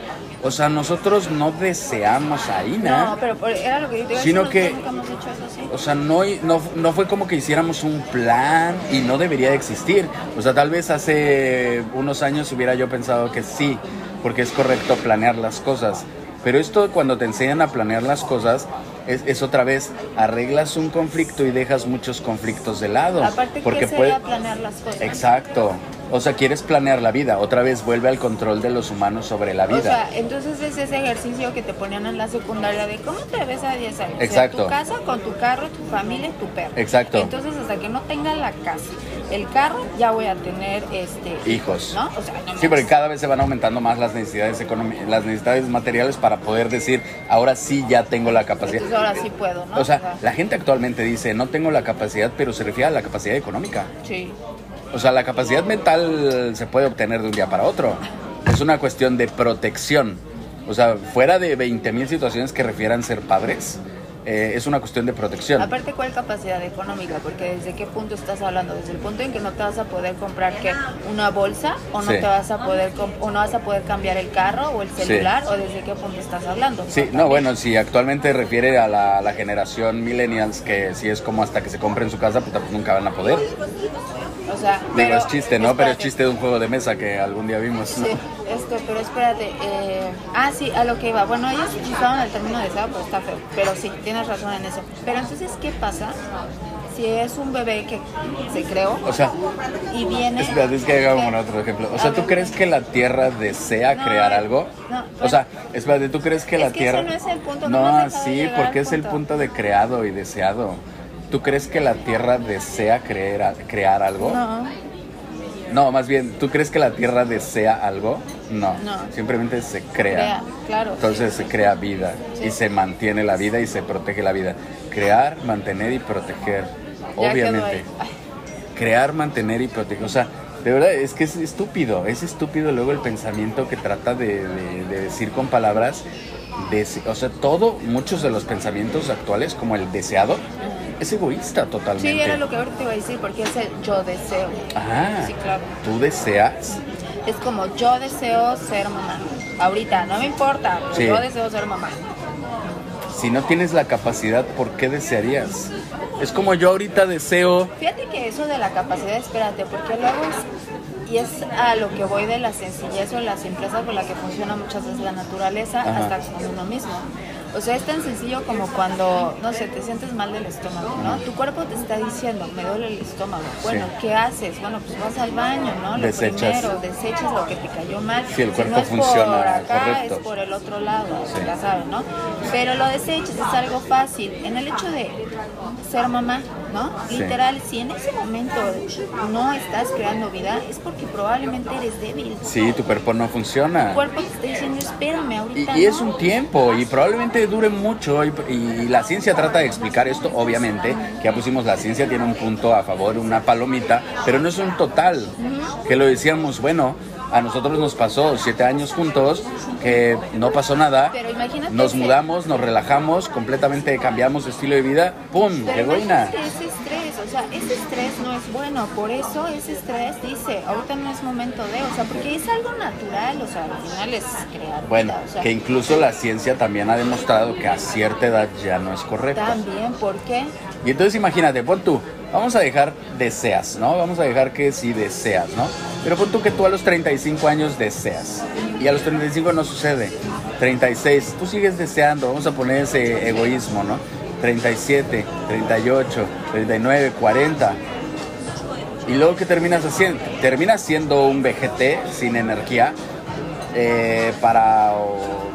o sea, nosotros no deseamos a Ina. No, pero era lo que yo te Sino que, hemos hecho eso, ¿sí? o sea, no, no, no fue como que hiciéramos un plan y no debería de existir. O sea, tal vez hace unos años hubiera yo pensado que sí, porque es correcto planear las cosas. Pero esto cuando te enseñan a planear las cosas, es, es, otra vez, arreglas un conflicto y dejas muchos conflictos de lado. Aparte, porque ¿qué sería planear las cosas? Exacto. O sea, quieres planear la vida, otra vez vuelve al control de los humanos sobre la vida. O sea, entonces es ese ejercicio que te ponían en la secundaria de cómo te ves a 10 años. Exacto. tu casa, con tu carro, tu familia, tu perro. Exacto. Entonces, hasta que no tenga la casa, el carro, ya voy a tener este hijos. ¿no? O sea, no sí, porque cada vez se van aumentando más las necesidades las necesidades materiales para poder decir, ahora sí ya tengo la capacidad. Entonces ahora sí puedo, ¿no? O sea, la gente actualmente dice, no tengo la capacidad, pero se refiere a la capacidad económica. Sí. O sea, la capacidad mental se puede obtener de un día para otro. Es una cuestión de protección. O sea, fuera de 20.000 situaciones que refieran ser padres, eh, es una cuestión de protección. Aparte, ¿cuál capacidad económica? Porque desde qué punto estás hablando, desde el punto en que no te vas a poder comprar ¿qué? una bolsa o no te vas a poder o no vas a poder cambiar el carro o el celular o desde qué punto estás hablando. Sí, no, bueno, si actualmente refiere a la, generación millennials que si es como hasta que se compren su casa, pues nunca van a poder. Sea, Digo, es chiste, ¿no? Pero es chiste de un juego de mesa que algún día vimos. Sí, esto, pero espérate. Eh, ah, sí, a lo que iba. Bueno, ellos usaban el término deseado, pero está feo. Pero sí, tienes razón en eso. Pero entonces, ¿qué pasa si es un bebé que se creó O sea, y viene... espérate, es que hagamos otro ejemplo. O sea, ¿tú crees que la Tierra desea No, crear eh, algo? no, O sea, espérate, ¿tú crees que Es la que Tierra... ese no es el punto, no No, sí, porque es el punto de creado y deseado. ¿Tú crees que la Tierra desea creer, crear algo? No, No, más bien, ¿tú crees que la Tierra desea algo? No. No. Simplemente se crea. crea, claro. Entonces se crea vida Sí. y se mantiene la vida y se protege la vida. Crear, mantener y proteger. Ya Obviamente. Crear, mantener y proteger. O sea, de verdad es que es estúpido. Es estúpido luego el pensamiento que trata de, de- de decir con palabras. dese- o sea, todo, muchos de los pensamientos actuales, como el deseado, es egoísta totalmente. Sí, era lo que ahorita te iba a decir, porque es el yo deseo. Ah, Sí, claro. tú deseas. Es como yo deseo ser mamá. Ahorita, no me importa, Sí. yo deseo ser mamá. Si no tienes la capacidad, ¿por qué desearías? Es como yo ahorita deseo. Fíjate que eso de la capacidad, espérate, porque luego es, y es a lo que voy de la sencillez o la simpleza con la que funciona muchas veces la naturaleza, Ajá. hasta con uno mismo. O sea, es tan sencillo como cuando, no sé, te sientes mal del estómago, ¿no? Tu cuerpo te está diciendo, me duele el estómago. Bueno, Sí. ¿qué haces? Bueno, pues vas al baño, ¿no? Lo Desechas. primero, desechas lo que te cayó mal. Sí, el Si cuerpo no funciona por acá, correcto. es por el otro lado, Sí. ya sabes, ¿no? Pero lo desechas, es algo fácil. En el hecho de ser mamá, ¿no? Literal, si en ese momento no estás creando vida, es porque probablemente eres débil. Sí, tu cuerpo no Tu funciona. cuerpo te está diciendo, espérame, Y, ahorita y es no". un tiempo y probablemente dure mucho y, y la ciencia trata de explicar esto, obviamente, que ya pusimos la ciencia tiene un punto a favor, una palomita, pero no es un total, que lo decíamos, bueno, a nosotros nos pasó siete años juntos, que no pasó nada, nos mudamos, nos relajamos, completamente cambiamos de estilo de vida, ¡pum! Ese estrés, o sea, ese estrés no es bueno, por eso ese estrés dice, ahorita no es momento de, o sea, porque es algo natural, o sea, al final es crear Bueno, o sea, que incluso la ciencia también ha demostrado que a cierta edad ya no es correcto. también, ¿por qué? Y entonces imagínate, pon tú, vamos a dejar deseas, ¿no? Vamos a dejar que sí deseas, ¿no? Pero pon tú que tú a los 35 años deseas. Y a los 35 no sucede. 36, tú sigues deseando, vamos a poner ese egoísmo, ¿no? 37, 38, 39, 40. Y luego, ¿qué terminas haciendo? Terminas siendo un VGT sin energía eh, para,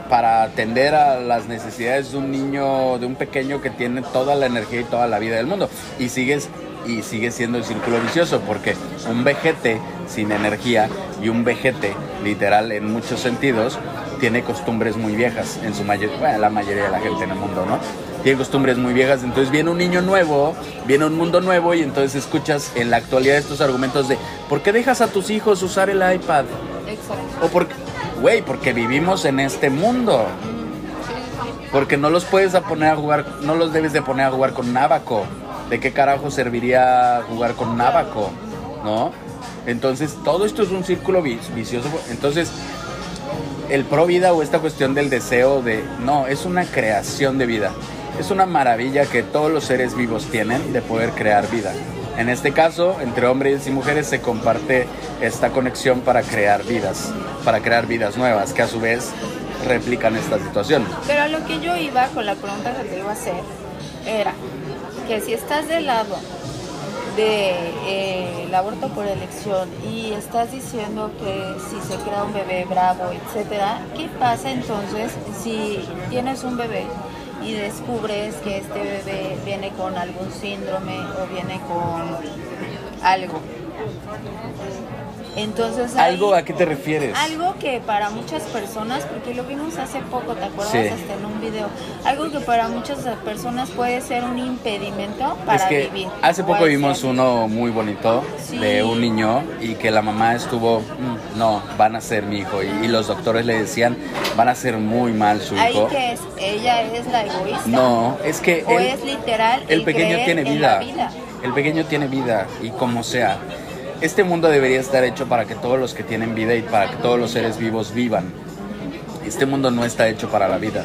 para atender a las necesidades de un niño, de un pequeño que tiene toda la energía y toda la vida del mundo. Y sigues y sigue siendo el círculo vicioso porque un vejete sin energía y un vejete literal en muchos sentidos tiene costumbres muy viejas en su mayoría, bueno, la mayoría de la gente en el mundo, ¿no? Tiene costumbres muy viejas, entonces viene un niño nuevo, viene un mundo nuevo y entonces escuchas en la actualidad estos argumentos de ¿por qué dejas a tus hijos usar el iPad? Exacto. O porque, güey, porque vivimos en este mundo. Porque no los puedes a poner a jugar, no los debes de poner a jugar con nábaco. ¿De qué carajo serviría jugar con nábaco? ¿No? Entonces, todo esto es un círculo vi- vicioso. Entonces, el pro vida o esta cuestión del deseo de, no, es una creación de vida. Es una maravilla que todos los seres vivos tienen de poder crear vida. En este caso, entre hombres y mujeres se comparte esta conexión para crear vidas, para crear vidas nuevas, que a su vez replican esta situación. Pero a lo que yo iba con la pregunta que te iba a hacer era que si estás del lado del aborto por elección y estás diciendo que si se crea un bebé bravo, etcétera, ¿qué pasa entonces si tienes un bebé y descubres que este bebé viene con algún síndrome o viene con algo? Entonces ahí- ¿Algo a qué te refieres? algo que para muchas personas, porque lo vimos hace poco, ¿te acuerdas? Sí. Hasta en un video. Algo que para muchas personas puede ser un impedimento para es que vivir. hace poco vimos ser. uno muy bonito Sí. de un niño y que la mamá estuvo, "Mm, no, van a ser mi hijo. Y, y los doctores le decían, van a ser muy mal su Ahí hijo. que es, ella es la egoísta. No, es que O él- es literal el el pequeño tiene vida. El pequeño tiene vida y como sea. Este mundo debería estar hecho para que todos los que tienen vida y para que todos los seres vivos vivan. Este mundo no está hecho para la vida.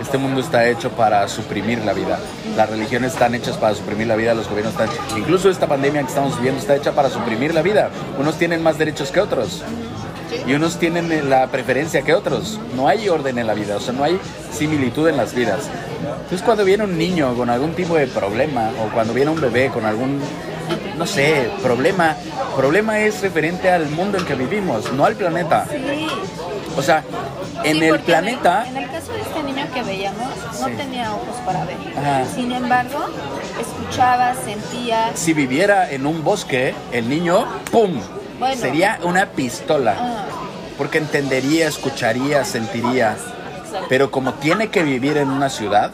Este mundo está hecho para suprimir la vida. Las religiones están hechas para suprimir la vida, los gobiernos están... Incluso esta pandemia que estamos viviendo está hecha para suprimir la vida. Unos tienen más derechos que otros. y unos tienen la preferencia que otros. No hay orden en la vida, o sea, no hay similitud en las vidas. Entonces cuando viene un niño con algún tipo de problema o cuando viene un bebé con algún, no sé, problema, problema es referente al mundo en que vivimos, no al planeta. Sí. O sea, en Sí, el planeta... En el, en el caso de este niño que veíamos, no Sí. tenía ojos para ver. Ajá. Sin embargo, escuchaba, sentía. Si viviera en un bosque, el niño, ¡pum! Bueno. Sería una pistola. Porque entendería, escucharía, sentiría. exacto. Pero como tiene que vivir en una ciudad,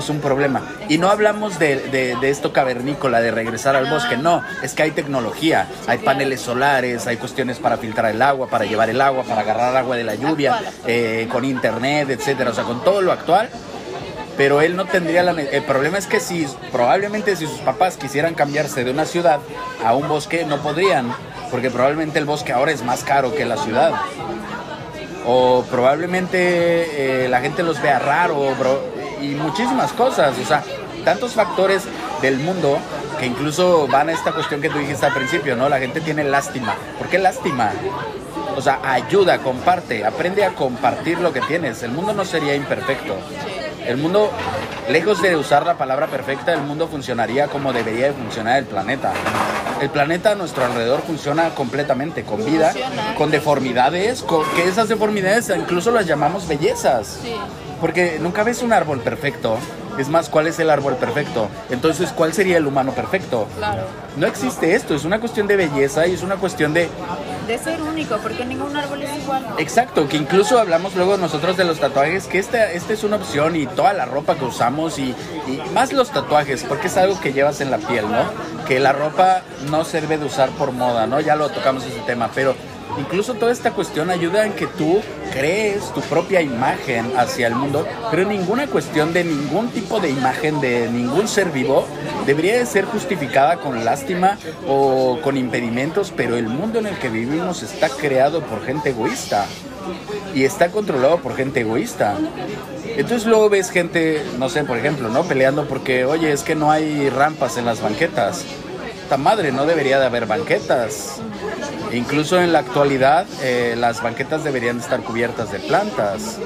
es un problema. Y no hablamos de, de- de esto cavernícola, de regresar al bosque, no. Es que hay tecnología, hay paneles solares, hay cuestiones para filtrar el agua, para llevar el agua, para agarrar agua de la lluvia, eh, con internet, etcétera. O sea, con todo lo actual. Pero él no tendría la... El problema es que si, probablemente si sus papás quisieran cambiarse de una ciudad a un bosque, no podrían. Porque probablemente el bosque ahora es más caro que la ciudad o probablemente eh, la gente los vea raro bro, y muchísimas cosas, o sea, tantos factores del mundo que incluso van a esta cuestión que tú dijiste al principio, ¿no? La gente tiene lástima. ¿Por qué lástima? O sea, ayuda, comparte, aprende a compartir lo que tienes. El mundo no sería imperfecto. El mundo, lejos de usar la palabra perfecta, el mundo funcionaría como debería de funcionar el planeta. El planeta a nuestro alrededor funciona completamente, con vida, con deformidades, con, que esas deformidades incluso las llamamos bellezas. Sí. Porque nunca ves un árbol perfecto. Es más, ¿cuál es el árbol perfecto? Entonces, ¿cuál sería el humano perfecto? Claro. No existe esto, es una cuestión de belleza y es una cuestión de De ser único, porque ningún árbol es igual. Exacto, que incluso hablamos luego nosotros de los tatuajes, que esta, esta es una opción y toda la ropa que usamos y, y más los tatuajes, porque es algo que llevas en la piel, ¿no? Que la ropa no sirve de usar por moda, ¿no? Ya lo tocamos ese tema, pero incluso toda esta cuestión ayuda en que tú crees tu propia imagen hacia el mundo, pero ninguna cuestión de ningún tipo de imagen de ningún ser vivo debería de ser justificada con lástima o con impedimentos, pero el mundo en el que vivimos está creado por gente egoísta y está controlado por gente egoísta. Entonces luego ves gente, no sé, por ejemplo, ¿no? Peleando porque, oye, es que no hay rampas en las banquetas. Esta madre, no debería de haber banquetas. Incluso en la actualidad, eh, las banquetas deberían estar cubiertas de plantas.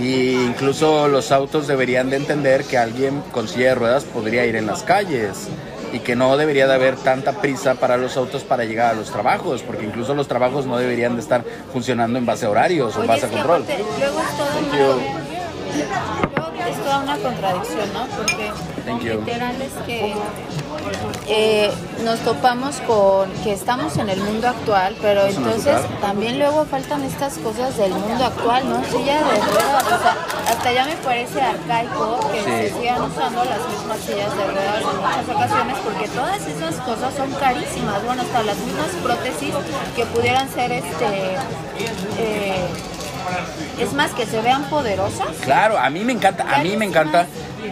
Y incluso los autos deberían de entender que alguien con silla de ruedas podría ir en las calles y que no debería de haber tanta prisa para los autos para llegar a los trabajos, porque incluso los trabajos no deberían de estar funcionando en base a horarios o en base a control. aparte, luego es toda Thank una, you. luego es toda una contradicción, ¿no? Porque Thank you. literal es que eh, nos topamos con que estamos en el mundo actual, pero ¿Es un entonces también luego faltan estas cosas del mundo actual, ¿no? Silla de ruedas, o sea, hasta ya me parece arcaico que Sí. se sigan usando las mismas sillas de ruedas en muchas ocasiones, porque todas esas cosas son carísimas. Bueno, hasta las mismas prótesis que pudieran ser este. eh, es más, que se vean poderosas. Claro, a mí me encanta, a mí me encanta,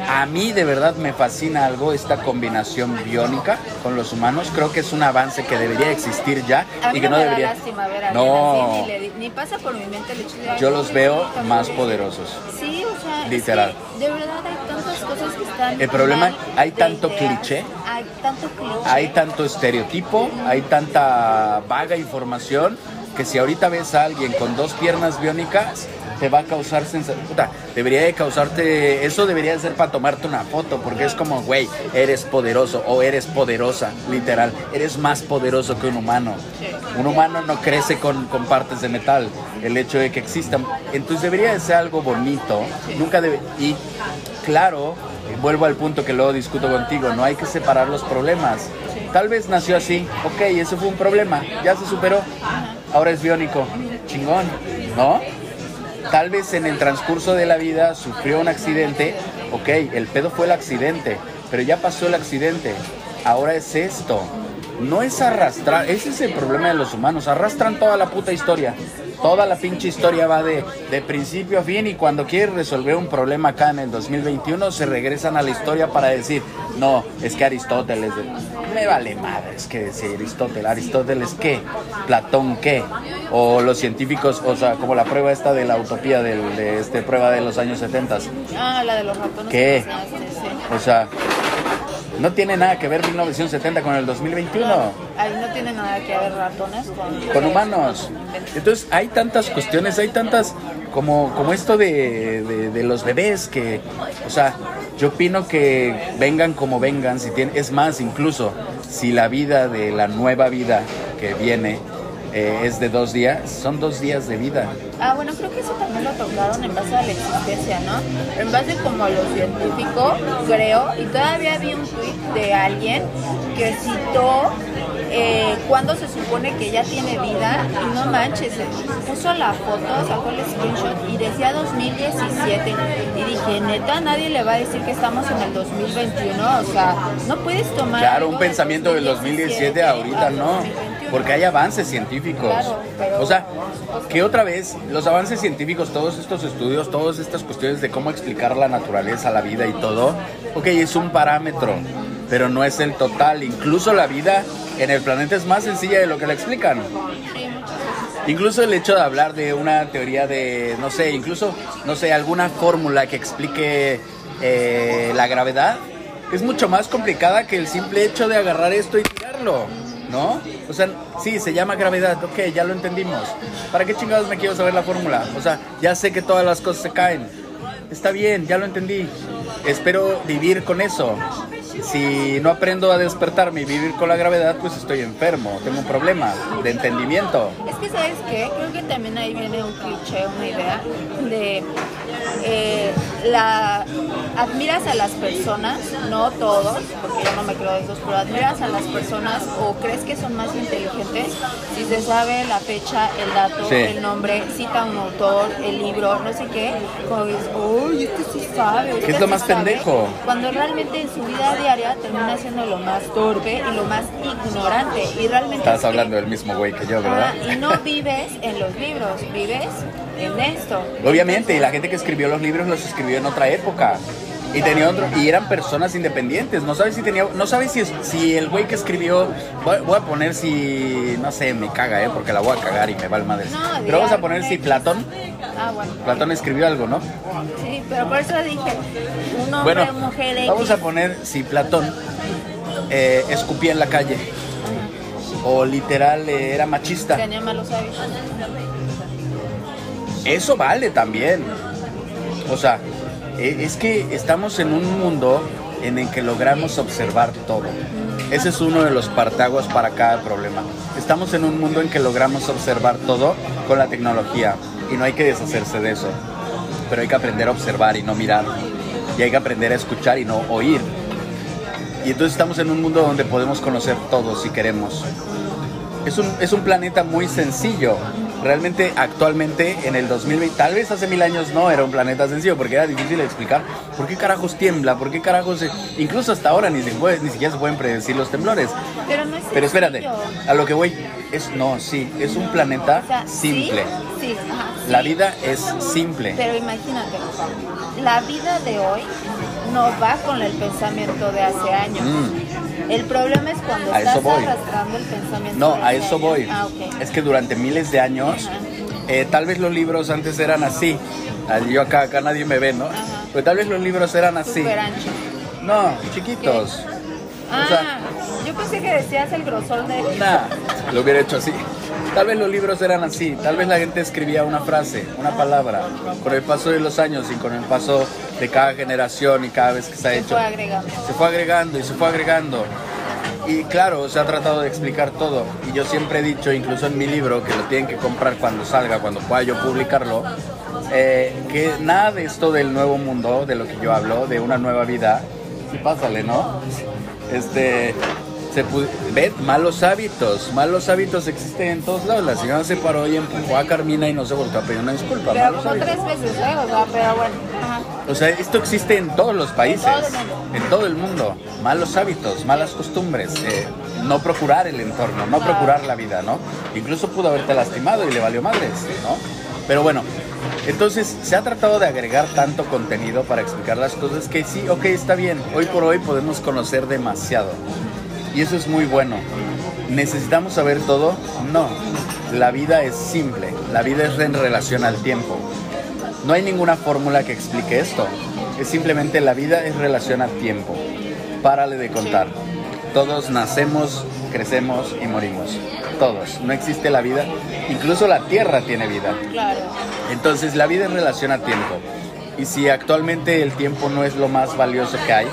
a mí de verdad me fascina algo esta combinación biónica con los humanos. Creo que es un avance que debería existir ya A mí y que no, me debería. da lástima ver a alguien No, así, ni, le di- ni pasa por mi mente el hecho de... yo los veo más poderosos. Sí, o sea, es Literal. que de verdad hay tantas cosas que están... El problema, hay tanto ideas, cliché. Hay tanto cliché. Hay tanto estereotipo, hay tanta vaga información que si ahorita ves a alguien con dos piernas biónicas te va a causar sensación. Debería de causarte, eso debería de ser para tomarte una foto, porque es como, güey, eres poderoso o eres poderosa, literal, eres más poderoso que un humano. Un humano no crece con, con partes de metal, el hecho de que existan. Entonces debería de ser algo bonito, nunca debe. Y claro, vuelvo al punto que luego discuto contigo, no hay que separar los problemas. Tal vez nació así, ok, eso fue un problema, ya se superó, ahora es biónico, chingón, ¿no? Tal vez en el transcurso de la vida sufrió un accidente, ok, el pedo fue el accidente, pero ya pasó el accidente, ahora es esto. No es arrastrar, ese es el problema de los humanos, arrastran toda la puta historia. Toda la pinche historia va de, de principio a fin y cuando quieren resolver un problema acá en el 2021 se regresan a la historia para decir, no, es que Aristóteles, me vale madre, es que decir Aristóteles, Aristóteles qué, Platón qué, o los científicos, o sea, como la prueba esta de la utopía del- de este prueba de los años 70. Ah, la de los ratones. ¿Qué? que mencionaste, sí. O sea, No tiene nada que ver 1970 con el 2021. Ahí no tiene nada que ver ratones con, con humanos. Entonces hay tantas cuestiones, hay tantas como, como esto de, de, de los bebés que, o sea, yo opino que vengan como vengan, si tienen, es más, incluso si la vida de la nueva vida que viene eh, es de dos días, son dos días de vida. Ah, bueno, creo que eso también lo tocaron en base a la existencia, ¿no? En base como a lo científico, creo, y todavía vi un tweet de alguien que citó eh, cuando se supone que ya tiene vida y no manches, puso la foto, sacó el screenshot y decía 2017 y dije, neta, nadie le va a decir que estamos en el 2021, o sea, no puedes tomar... Claro, un pensamiento del 2017 ahorita no, porque hay avances científicos. O sea, que otra vez los avances científicos, todos estos estudios, todas estas cuestiones de cómo explicar la naturaleza, la vida y todo, ok, es un parámetro, pero no es el total. Incluso la vida en el planeta es más sencilla de lo que la explican. Incluso el hecho de hablar de una teoría de, no sé, incluso, no sé, alguna fórmula que explique eh, la gravedad, es mucho más complicada que el simple hecho de agarrar esto y tirarlo, ¿no? O sea, sí, se llama gravedad, ok, ya lo entendimos. ¿Para qué chingados me quiero saber la fórmula? O sea, ya sé que todas las cosas se caen. Está bien, ya lo entendí. Espero vivir con eso si no aprendo a despertarme y vivir con la gravedad, pues estoy enfermo, tengo un problema de entendimiento. Es que, ¿sabes qué? Creo que también ahí viene un cliché, una idea de eh, la admiras a las personas, no todos, porque yo no me creo de esos, pero admiras a las personas o crees que son más inteligentes si se sabe la fecha, el dato, Sí. el nombre, cita un autor, el libro, no sé qué, como dices, uy, este sí sabe. ¿Qué este es lo sí más sabe", pendejo? Cuando realmente en su vida diaria termina siendo lo más torpe y lo más ignorante. Y realmente. Estás es que- hablando del mismo güey que yo, ¿verdad? Ah, y no vives en los libros, vives en esto. Obviamente, y la gente que escribió los libros los escribió en otra época. Y tenía otro, y eran personas independientes. No sabes si tenía, no sabes si, si el güey que escribió, voy, voy a poner si, no sé, me caga, eh, porque la voy a cagar y me va el madre. No, Pero vamos a poner si. Platón, Ah, bueno. Platón escribió algo, ¿no? Sí, pero por eso dije, un hombre, Bueno, mujer X. vamos a poner si Platón eh, escupía en la calle o literal eh, era machista. Tenía malos hábitos. Eso vale también. O sea, e- es que estamos en un mundo en el que logramos observar todo. Ese es uno de los partaguas para cada problema. Estamos en un mundo en que logramos observar todo con la tecnología y no hay que deshacerse de eso. Pero hay que aprender a observar y no mirar. Y hay que aprender a escuchar y no oír. Y entonces estamos en un mundo donde podemos conocer todo si queremos. Es un, es un planeta muy sencillo. Realmente actualmente en el 2020, tal vez hace mil años no era un planeta sencillo porque era difícil explicar por qué carajos tiembla, por qué carajos... incluso hasta ahora ni, se puede- ni siquiera se pueden predecir los temblores. Pero no es Pero espérate, a lo que voy es, no, sí, es un planeta O sea, simple. Sí, sí, ajá, La vida es simple. Pero imagínate, la vida de hoy no va con el pensamiento de hace años. Mm. El problema es cuando A estás eso voy. arrastrando el pensamiento No, a eso voy. Ah. Es que durante miles de años, Ajá. eh, tal vez los libros antes eran así. Yo acá, acá nadie me ve, ¿no? Pero tal vez los libros eran así. Súper ancho. No, chiquitos. Ah, O sea- yo pensé que decías el grosor de... Nah, lo hubiera hecho así. Tal vez los libros eran así, tal vez la gente escribía una frase, una palabra, con el paso de los años y con el paso de cada generación y cada vez que se ha Se hecho, fue agregando. se fue agregando y se fue agregando. Y claro, se ha tratado de explicar todo. Y yo siempre he dicho, incluso en mi libro, que lo tienen que comprar cuando salga, cuando pueda yo publicarlo, eh, que nada de esto del nuevo mundo, de lo que yo hablo, de una nueva vida, sí pásale, ¿no? Este, se pu- ve, malos hábitos, malos hábitos existen en todos lados. La señora se paró y empujó a Carmina y no se volvió a pedir una disculpa. Pero malos como hábitos. tres veces, ¿eh? O sea, pero bueno. Ajá. O sea, esto existe en todos los países, En todo el mundo. en todo el mundo. Malos hábitos, malas costumbres, eh, no procurar el entorno, no procurar la vida, ¿no? Incluso pudo haberte lastimado y le valió madres, ¿no? Pero bueno, entonces se ha tratado de agregar tanto contenido para explicar las cosas que sí, ok, está bien. Hoy por hoy podemos conocer demasiado. Y eso es muy bueno. ¿Necesitamos saber todo? No. La vida es simple. La vida es en relación al tiempo. No hay ninguna fórmula que explique esto. Es simplemente la vida es relación al tiempo. párale de contar. Todos nacemos, crecemos y morimos. Todos. No existe la vida. Incluso la tierra tiene vida. Claro. Entonces la vida en relación a tiempo. Y si actualmente el tiempo no es lo más valioso que hay,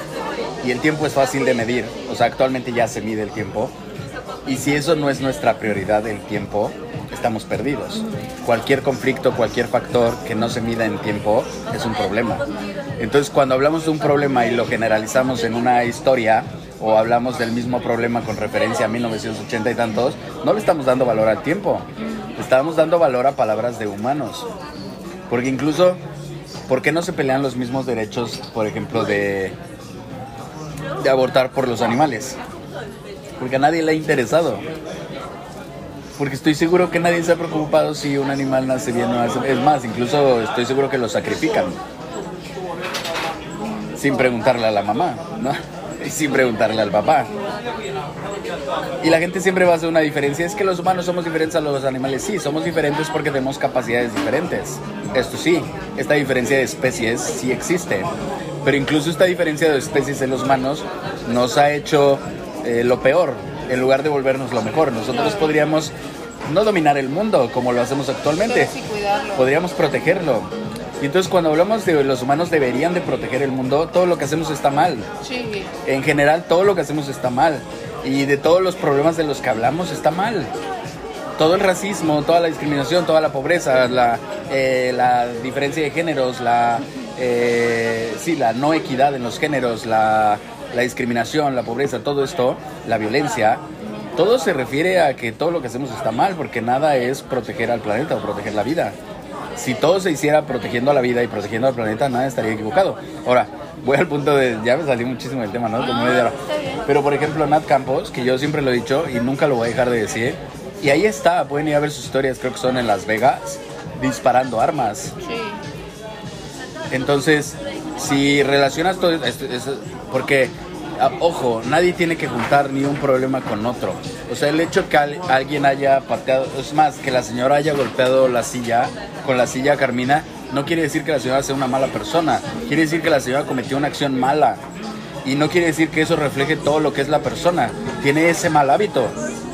y el tiempo es fácil de medir, o sea, actualmente ya se mide el tiempo, y si eso no es nuestra prioridad, el tiempo, estamos perdidos. Cualquier conflicto, cualquier factor que no se mida en tiempo es un problema. Entonces, cuando hablamos de un problema y lo generalizamos en una historia, o hablamos del mismo problema con referencia a 1980 y tantos, no le estamos dando valor al tiempo. Estamos dando valor a palabras de humanos. Porque incluso, ¿por qué no se pelean los mismos derechos, por ejemplo, de, de abortar por los animales? Porque a nadie le ha interesado. Porque estoy seguro que nadie se ha preocupado si un animal nace bien o nace. Es más, incluso estoy seguro que lo sacrifican. Sin preguntarle a la mamá, ¿no? Y sin preguntarle al papá. Y la gente siempre va a hacer una diferencia. Es que los humanos somos diferentes a los animales. Sí, somos diferentes porque tenemos capacidades diferentes. Esto sí, esta diferencia de especies sí existe. Pero incluso esta diferencia de especies en los humanos nos ha hecho eh, lo peor en lugar de volvernos lo mejor. Nosotros podríamos no dominar el mundo como lo hacemos actualmente. Podríamos protegerlo. Y entonces cuando hablamos de los humanos deberían de proteger el mundo, todo lo que hacemos está mal. Sí. En general todo lo que hacemos está mal. Y de todos los problemas de los que hablamos está mal. Todo el racismo, toda la discriminación, toda la pobreza, la, eh, la diferencia de géneros, la, eh, sí, la no equidad en los géneros, la, la discriminación, la pobreza, todo esto, la violencia, todo se refiere a que todo lo que hacemos está mal, porque nada es proteger al planeta o proteger la vida. Si todo se hiciera protegiendo a la vida y protegiendo al planeta, nada estaría equivocado. Ahora, voy al punto de, ya me salí muchísimo del tema, ¿no? Como bien. Pero por ejemplo, Nat Campos, que yo siempre lo he dicho y nunca lo voy a dejar de decir, y ahí está, pueden ir a ver sus historias, creo que son en Las Vegas, disparando armas. Sí. Entonces, si relacionas todo esto, porque, ah, ojo, nadie tiene que juntar ni un problema con otro. O sea, el hecho que al- alguien haya pateado, es más, que la señora haya golpeado la silla con la silla Carmina, no quiere decir que la señora sea una mala persona. Quiere decir que la señora cometió una acción mala. Y no quiere decir que eso refleje todo lo que es la persona. Tiene ese mal hábito.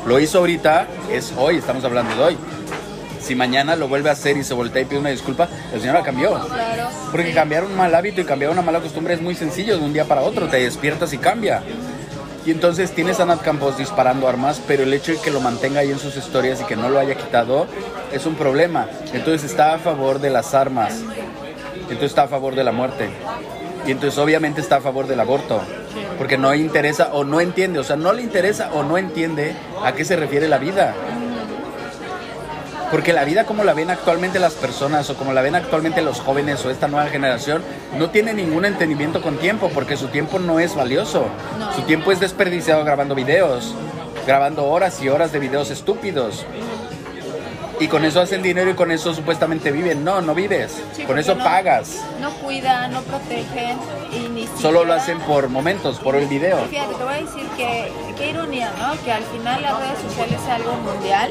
Lo hizo ahorita, es hoy, estamos hablando de hoy. Si mañana lo vuelve a hacer y se voltea y pide una disculpa, la señora cambió. Claro. Porque cambiar un mal hábito y cambiar una mala costumbre es muy sencillo, de un día para otro, te despiertas y cambia. Y entonces tienes a Nat Campos disparando armas, pero el hecho de que lo mantenga ahí en sus historias y que no lo haya quitado es un problema. Entonces está a favor de las armas, entonces está a favor de la muerte. Y entonces obviamente está a favor del aborto, porque no interesa o no entiende, o sea, no le interesa o no entiende a qué se refiere la vida. Porque la vida como la ven actualmente las personas o como la ven actualmente los jóvenes o esta nueva generación no tiene ningún entendimiento con tiempo porque su tiempo no es valioso. No. Su tiempo es desperdiciado grabando videos, grabando horas y horas de videos estúpidos. Y con eso hacen dinero y con eso supuestamente viven. No, no vives. Sí, con eso no- pagas. No cuidan, no protegen y ni Solo lo hacen por momentos, por el video. Fíjate, te voy a decir que qué ironía, ¿no? Que al final las redes sociales es algo mundial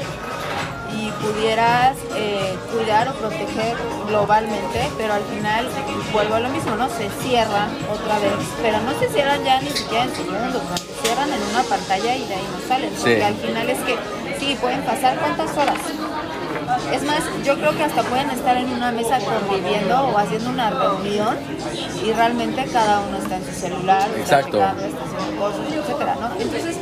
pudieras eh, cuidar o proteger globalmente, pero al final vuelvo a lo mismo, ¿no? Se cierran otra vez, pero no se cierran ya ni siquiera en segundos, ¿no? se cierran en una pantalla y de ahí no salen, porque Sí. al final es que sí, pueden pasar cuántas horas. Es más, yo creo que hasta pueden estar en una mesa conviviendo o haciendo una reunión y realmente cada uno está en su celular, está Exacto. cosas, etcétera, ¿no? Entonces,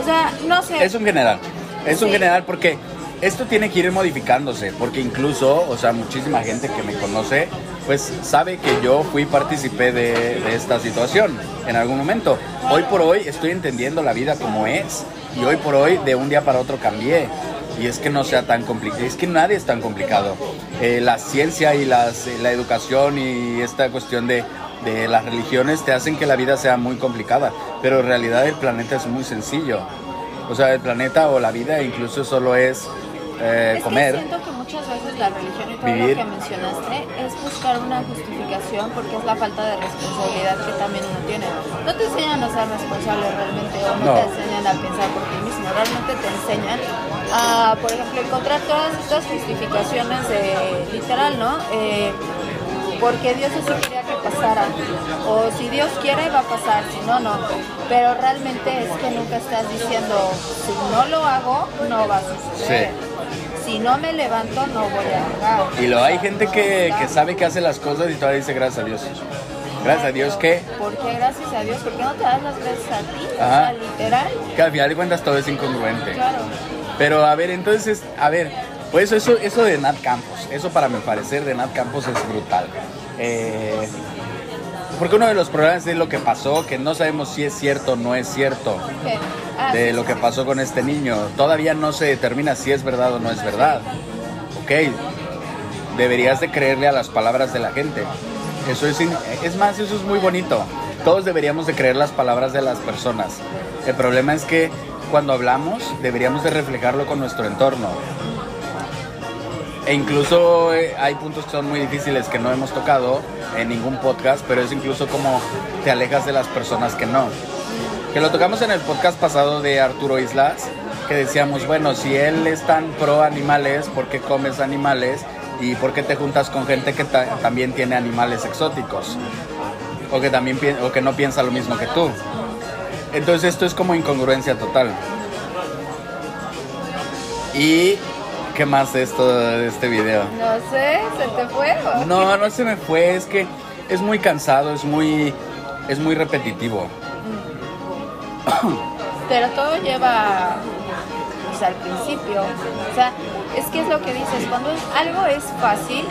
o sea, no sé. Es un general. Es un Sí. general porque esto tiene que ir modificándose. Porque incluso, o sea, muchísima gente que me conoce, pues sabe que yo fui participé de, de esta situación en algún momento. Hoy por hoy estoy entendiendo la vida como es. Y hoy por hoy, de un día para otro, cambié. Y es que no sea tan complicado. Es que nadie es tan complicado. Eh, la ciencia y las, la educación y esta cuestión de, de las religiones te hacen que la vida sea muy complicada. Pero en realidad el planeta es muy sencillo. O sea, el planeta o la vida incluso solo es eh, Es comer. que siento que muchas veces la religión y todo Vivir. lo que mencionaste es buscar una justificación porque es la falta de responsabilidad que también uno tiene. No te enseñan a ser responsable realmente o no, No. te enseñan a pensar por ti mismo, realmente te enseñan a, por ejemplo, encontrar todas estas justificaciones de literal, ¿no? Eh, porque Dios así quería que pasara. O si Dios quiere va a pasar, si no, no. Pero realmente es que nunca estás diciendo, si no lo hago, no va a suceder. Si no me levanto, no voy a llegar. Y lo hay gente que, que sabe que hace las cosas y todavía dice gracias a Dios. Gracias a Dios que... ¿Por qué gracias a Dios? ¿Por qué no te das las gracias a ti? O sea, literal. Que al final de cuentas todo es incongruente. Claro. Pero a ver, entonces, a ver, pues eso, eso de Nat Campos, eso para mi parecer de Nat Campos es brutal. Eh, porque uno de los problemas es lo que pasó, que no sabemos si es cierto o no es cierto. Ah, de sí, lo sí, que sí. pasó con este niño. Todavía no se determina si es verdad o no es verdad. Ok, deberías de creerle a las palabras de la gente. Eso es, es más, eso es muy bonito. Todos deberíamos de creer las palabras de las personas. El problema es que cuando hablamos deberíamos de reflejarlo con nuestro entorno. E incluso eh, hay puntos que son muy difíciles que no hemos tocado en ningún podcast, pero es incluso como te alejas de las personas que no. Que lo tocamos en el podcast pasado de Arturo Islas, que decíamos, bueno, si él es tan pro animales, ¿por qué comes animales? ¿Y por qué te juntas con gente que ta- también tiene animales exóticos? O que, también o que no piensa lo mismo que tú. Entonces esto es como incongruencia total. ¿Y qué más de esto de este video? No sé, ¿se te fue? o? No, no se me fue, es que es muy cansado, es muy es muy repetitivo. Pero todo lleva pues, al principio. O sea, es que es lo que dices, cuando algo es fácil,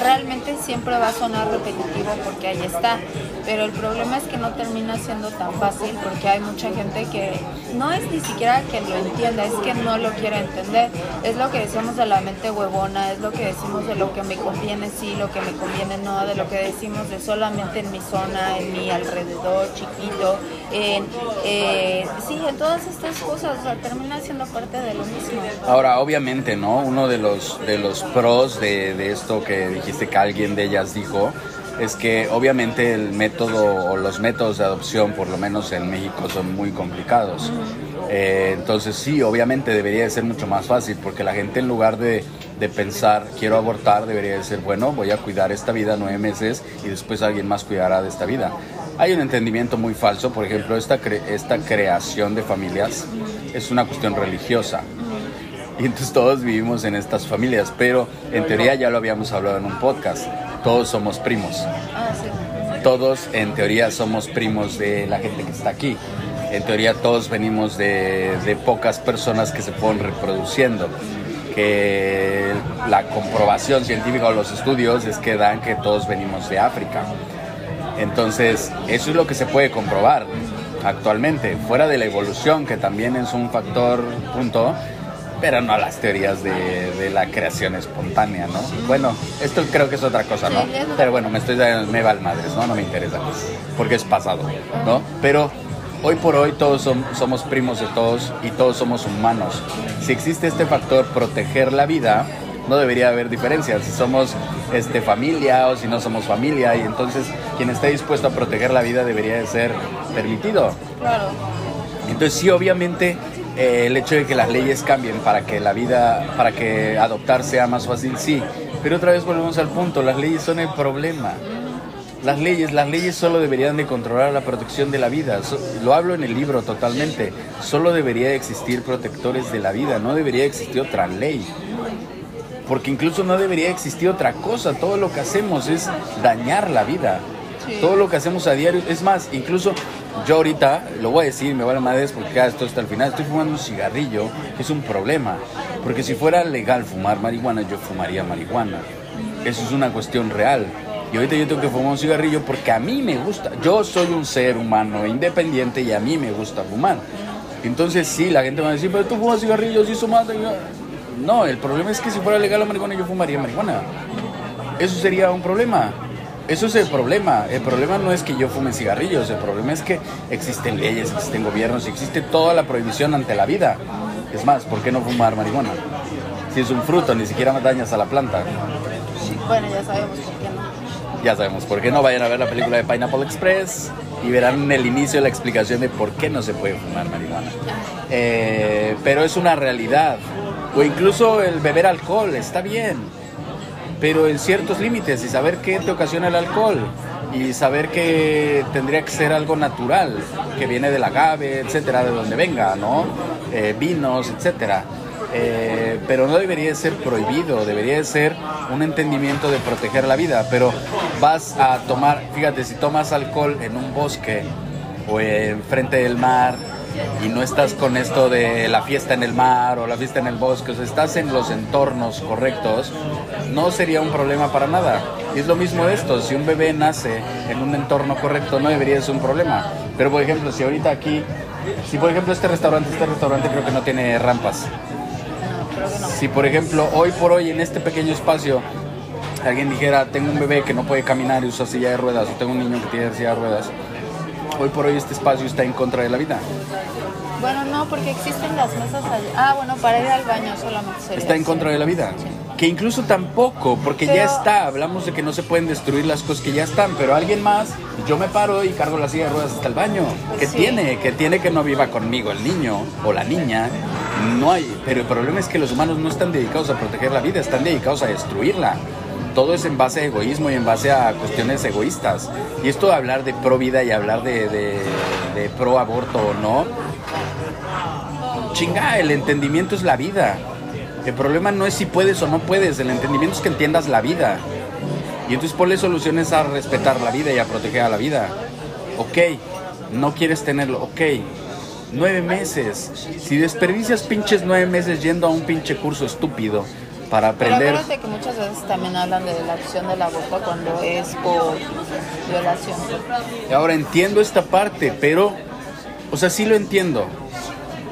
realmente siempre va a sonar repetitivo porque ahí está. Pero el problema es que no termina siendo tan fácil porque hay mucha gente que no es ni siquiera que lo entienda, es que no lo quiere entender. Es lo que decimos de la mente huevona, es lo que decimos de lo que me conviene sí, lo que me conviene no, de lo que decimos de solamente en mi zona, en mi alrededor chiquito, en, eh, sí, en todas estas cosas, o sea, termina siendo parte de lo mismo. Ahora, obviamente, ¿no? Uno de los de los pros de, de esto que dijiste que alguien de ellas dijo es que obviamente el método o los métodos de adopción, por lo menos en México, son muy complicados. Eh, entonces sí, obviamente debería de ser mucho más fácil porque la gente en lugar de, de pensar quiero abortar debería de ser bueno voy a cuidar esta vida nueve meses y después alguien más cuidará de esta vida. Hay un entendimiento muy falso, por ejemplo, esta, cre- esta creación de familias es una cuestión religiosa. Y entonces todos vivimos en estas familias, pero en teoría ya lo habíamos hablado en un podcast, todos somos primos. Ah, sí. Todos en teoría somos primos de la gente que está aquí. En teoría todos venimos de, de pocas personas que se fueron reproduciendo. Que la comprobación científica o los estudios es que dan que todos venimos de África. Entonces, eso es lo que se puede comprobar actualmente, fuera de la evolución, que también es un factor punto, pero no las teorías de, de la creación espontánea, ¿no? Bueno, esto creo que es otra cosa, ¿no? Pero bueno, me estoy me vale madres, ¿no? No me interesa, porque es pasado, ¿no? Pero hoy por hoy todos som- somos primos de todos y todos somos humanos. Si existe este factor proteger la vida, no debería haber diferencias si somos este, familia o si no somos familia y entonces quien esté dispuesto a proteger la vida debería de ser permitido. Claro. Entonces sí, obviamente eh, el hecho de que las leyes cambien para que la vida, para que adoptar sea más fácil, sí. Pero otra vez volvemos al punto, las leyes son el problema. Las leyes, las leyes solo deberían de controlar la protección de la vida. So- lo hablo en el libro totalmente. Solo debería existir protectores de la vida, no debería existir otra ley. Porque incluso no debería existir otra cosa. Todo lo que hacemos es dañar la vida. Sí. Todo lo que hacemos a diario. Es más, incluso yo ahorita, lo voy a decir, me vale madres porque ya esto hasta el final. Estoy fumando un cigarrillo, es un problema. Porque si fuera legal fumar marihuana, yo fumaría marihuana. Eso es una cuestión real. Y ahorita yo tengo que fumar un cigarrillo porque a mí me gusta. Yo soy un ser humano independiente y a mí me gusta fumar. Entonces sí, la gente va a decir, pero tú fumas cigarrillos y mata. No, el problema es que si fuera legal la marihuana, yo fumaría marihuana. Eso sería un problema. Eso es el problema. El problema no es que yo fume cigarrillos, el problema es que existen leyes, existen gobiernos, existe toda la prohibición ante la vida. Es más, ¿por qué no fumar marihuana? Si es un fruto, ni siquiera dañas a la planta. Bueno, ya sabemos por qué no. Ya sabemos por qué no. Vayan a ver la película de Pineapple Express y verán en el inicio la explicación de por qué no se puede fumar marihuana. Eh, pero es una realidad. O incluso el beber alcohol, está bien. Pero en ciertos límites y saber qué te ocasiona el alcohol. y saber que tendría que ser algo natural, que viene del agave, etcétera, de donde venga, ¿no? Eh, vinos, etcétera. Eh, pero no debería ser prohibido, debería ser un entendimiento de proteger la vida. Pero vas a tomar, fíjate, si tomas alcohol en un bosque o enfrente del mar y no estás con esto de la fiesta en el mar o la fiesta en el bosque, o sea, estás en los entornos correctos, no sería un problema para nada. Y es lo mismo esto, si un bebé nace en un entorno correcto no debería ser un problema. Pero por ejemplo, si ahorita aquí, si por ejemplo este restaurante, este restaurante creo que no tiene rampas. Si por ejemplo hoy por hoy en este pequeño espacio alguien dijera, tengo un bebé que no puede caminar y usa silla de ruedas, o tengo un niño que tiene silla de ruedas, hoy por hoy este espacio está en contra de la vida. Bueno, no, porque existen las mesas allá. Ah, bueno, para ir al baño solamente sería Está en contra de la vida. Sí. Que incluso tampoco, porque ya está, hablamos de que no se pueden destruir las cosas que ya están, pero alguien más, yo me paro y cargo la silla de ruedas hasta el baño. ¿Qué Sí. tiene? Que tiene que no viva conmigo el niño o la niña. No hay, pero el problema es que los humanos no están dedicados a proteger la vida, están dedicados a destruirla. Todo es en base a egoísmo y en base a cuestiones egoístas. Y esto de hablar de pro vida y hablar de, pro aborto o no, chinga, el entendimiento es la vida. El problema no es si puedes o no puedes, el entendimiento es que entiendas la vida. Y entonces ponle soluciones a respetar la vida y a proteger a la vida. Ok, no quieres tenerlo, ok. Nueve meses. Si desperdicias pinches nueve meses yendo a un pinche curso estúpido para Pero aprender... acuérdate que muchas veces también hablan de la opción del aborto cuando es por violación. Ahora entiendo esta parte, pero, o sea, sí lo entiendo.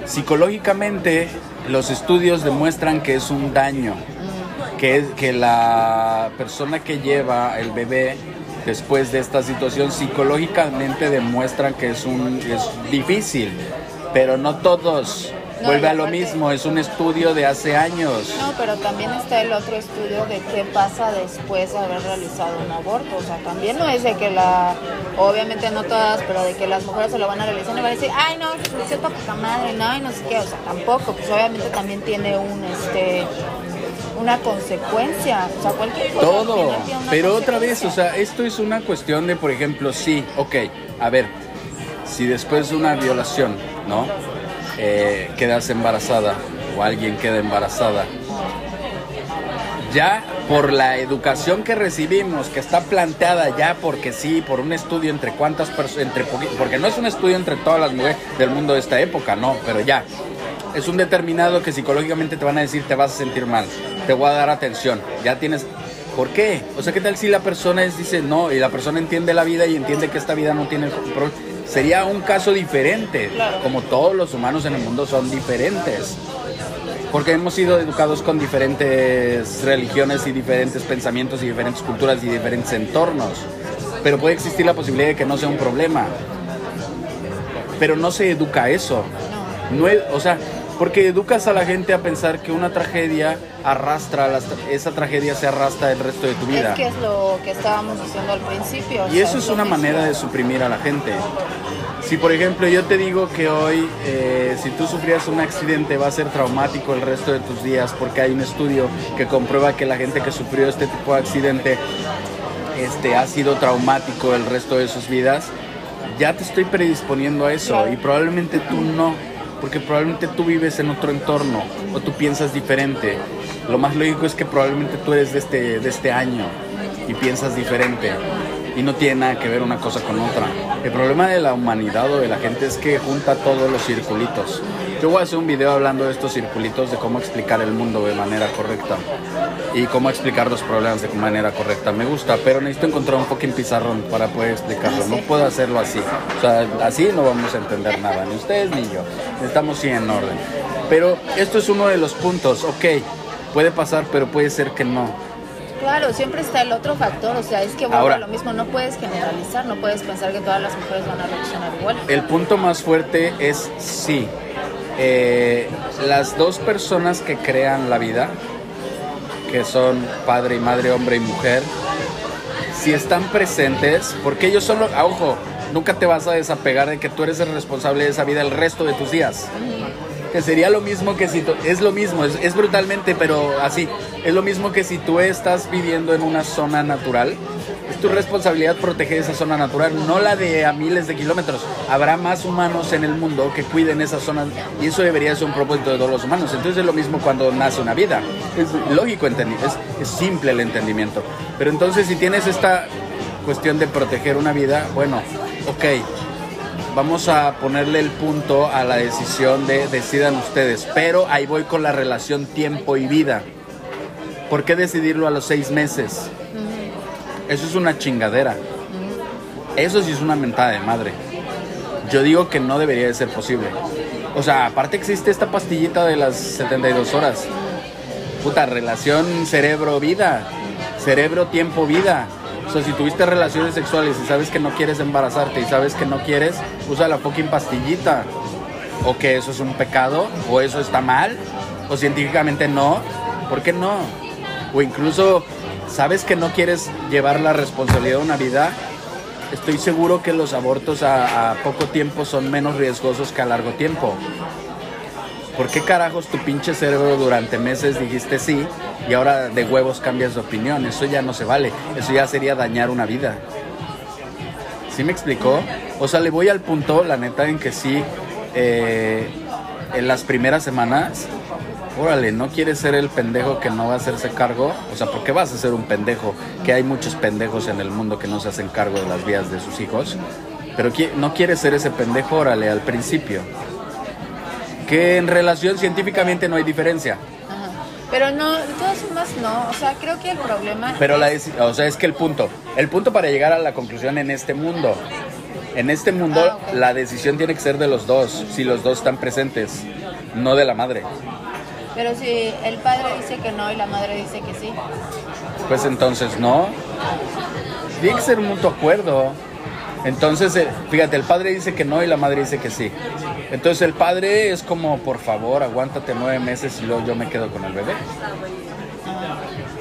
Psicológicamente, los estudios demuestran que es un daño, que, es- que la persona que lleva el bebé después de esta situación psicológicamente demuestran que es un es difícil, pero no todos. No, Vuelve a lo mismo, es un estudio de hace años. No, pero también está el otro estudio de qué pasa después de haber realizado un aborto. O sea, también no es de que la, obviamente no todas, pero de que las mujeres se lo van a realizar y van a decir, ay no, es poca madre, no, y no sé qué. O sea, tampoco, pues obviamente también tiene un, este, una consecuencia. O sea, cualquier cosa. Todo. Pero otra vez, o sea, esto es una cuestión de, por ejemplo, sí, ok, a ver, si después de una violación, ¿no? Eh, quedas embarazada o alguien queda embarazada, ya por la educación que recibimos, que está planteada ya porque sí, por un estudio entre cuántas personas, porque no es un estudio entre todas las mujeres del mundo de esta época, no, pero ya. Es un determinado que psicológicamente te van a decir te vas a sentir mal, te voy a dar atención, ya tienes... ¿Por qué? O sea, ¿qué tal si la persona es, dice no y la persona entiende la vida y entiende que esta vida no tiene... Sería un caso diferente, Claro. como todos los humanos en el mundo son diferentes porque hemos sido educados con diferentes religiones y diferentes pensamientos y diferentes culturas y diferentes entornos. Pero puede existir la posibilidad de que no sea un problema. Pero no se educa eso. No o sea, porque educas a la gente a pensar que una tragedia arrastra, las- esa tragedia se arrastra el resto de tu vida. Es que es lo que estábamos diciendo al principio. Y eso es una manera de suprimir a la gente. Si por ejemplo yo te digo que hoy, eh, si tú sufrías un accidente, va a ser traumático el resto de tus días, porque hay un estudio que comprueba que la gente que sufrió este tipo de accidente este, ha sido traumático el resto de sus vidas, ya te estoy predisponiendo a eso y probablemente tú no, porque probablemente tú vives en otro entorno o tú piensas diferente. Lo más lógico es que probablemente tú eres de este, de este año y piensas diferente y no tiene nada que ver una cosa con otra. El problema de la humanidad o de la gente es que junta todos los circulitos. Yo voy a hacer un video hablando de estos circulitos, de cómo explicar el mundo de manera correcta y cómo explicar los problemas de manera correcta. Me gusta, pero necesito encontrar un fucking pizarrón para poder explicarlo. No puedo hacerlo así. O sea, así no vamos a entender nada, ni ustedes ni yo. Estamos sí en orden. Pero esto es uno de los puntos. Ok, puede pasar, pero puede ser que no. Claro, siempre está el otro factor, o sea, es que vuelve Ahora- lo mismo, no puedes generalizar, no puedes pensar que todas las mujeres van a reaccionar igual. El punto más fuerte es sí. Eh, las dos personas que crean la vida, que son padre y madre, hombre y mujer, si están presentes, porque ellos son los... ah, ojo, nunca te vas a desapegar de que tú eres el responsable de esa vida el resto de tus días. Que sería lo mismo que si tú, es lo mismo, es brutalmente, pero así, es lo mismo que si tú estás viviendo en una zona natural Es tu responsabilidad proteger esa zona natural, no la de a miles de kilómetros. Habrá más humanos en el mundo que cuiden esas zonas y eso debería ser un propósito de todos los humanos. Entonces es lo mismo cuando nace una vida. Es lógico es, es simple el entendimiento. Pero entonces si tienes esta cuestión de proteger una vida, bueno, ok, vamos a ponerle el punto a la decisión de decidan ustedes. Pero ahí voy con la relación tiempo y vida. ¿Por qué decidirlo a los seis meses? Eso es una chingadera. Eso sí es una mentada de madre. Yo digo que no debería de ser posible. O sea, aparte existe esta pastillita de las 72 horas. Puta, relación cerebro-vida. Cerebro-tiempo-vida. O sea, si tuviste relaciones sexuales y sabes que no quieres embarazarte y sabes que no quieres, usa la fucking pastillita. O que eso es un pecado, o eso está mal, o científicamente no. ¿Por qué no? O incluso, sabes que no quieres llevar la responsabilidad de una vida, estoy seguro que los abortos a, poco tiempo son menos riesgosos que a largo tiempo. ¿Por qué carajos tu pinche cerebro durante meses dijiste sí y ahora de huevos cambias de opinión? Eso ya no se vale. Eso ya sería dañar una vida. ¿Sí me explicó? O sea, le voy al punto, la neta, en que sí, eh, en las primeras semanas, órale, ¿no quieres ser el pendejo que no va a hacerse cargo? O sea, ¿por qué vas a ser un pendejo? Que hay muchos pendejos en el mundo que no se hacen cargo de las vidas de sus hijos. Pero no quieres ser ese pendejo, órale, al principio. Que en relación científicamente no hay diferencia. Ajá. Pero no, de todas formas no. O sea, creo que el problema. Pero la, es- deci- o sea, es que el punto, el punto para llegar a la conclusión en este mundo, en este mundo Ah, la decisión tiene que ser de los dos, si los dos están presentes, no de la madre. Pero si el padre dice que no y la madre dice que sí. Pues entonces no. Tiene que ser un mutuo acuerdo. Entonces, eh, fíjate, el padre dice que no y la madre dice que sí. Entonces el padre es como, por favor, aguántate nueve meses y luego yo me quedo con el bebé.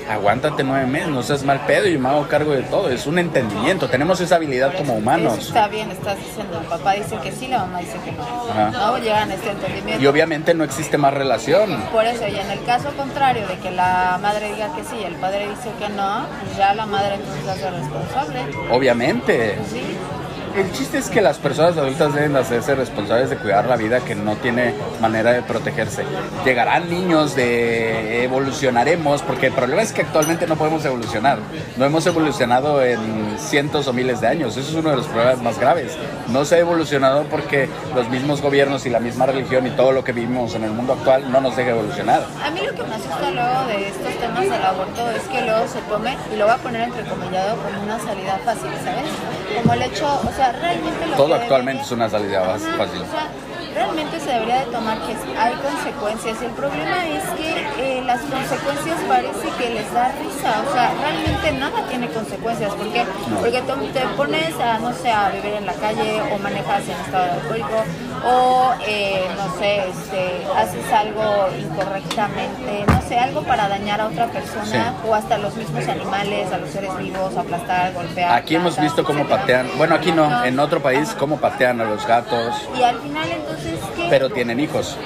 Aguántate nueve meses, no seas mal pedo y yo me hago cargo de todo. Es un entendimiento, tenemos esa habilidad como Eso humanos. está bien, estás diciendo. El papá dice que sí, la mamá dice que no. Ajá. No llegan a este entendimiento. Y obviamente no existe más relación. Por eso, y en el caso contrario de que la madre diga que sí y el padre dice que no, ya la madre entonces hace responsable. Obviamente. Sí. El chiste es que las personas adultas deben de hacerse responsables de cuidar la vida que no tiene manera de protegerse. Llegarán niños de evolucionaremos, porque el problema es que actualmente no podemos evolucionar. No hemos evolucionado en cientos o miles de años. Eso es uno de los problemas más graves. No se ha evolucionado porque los mismos gobiernos y la misma religión y todo lo que vivimos en el mundo actual no nos deja evolucionar. A mí lo que me asusta luego de estos temas del aborto es que luego se tome, y lo voy a poner entrecomillado, como una salida fácil, ¿sabes? Como el hecho, o sea, realmente lo Todo que actualmente debería- es una salida fácil. O sea, realmente se debería de tomar que hay consecuencias. El problema es que eh, las consecuencias parece que les da risa. O sea, realmente nada tiene consecuencias. ¿Por qué? No. Porque tú te pones a, no sé, a vivir en la calle o manejas en estado de alcohólico o, eh, no sé, este, haces algo incorrectamente, no sé, algo para dañar a otra persona Sí. o hasta los mismos animales, a los seres vivos, aplastar, golpear. Aquí hemos visto cómo etcétera. patean, bueno aquí no, No. en otro país cómo patean a los gatos, Y al final entonces, ¿qué? pero tienen hijos.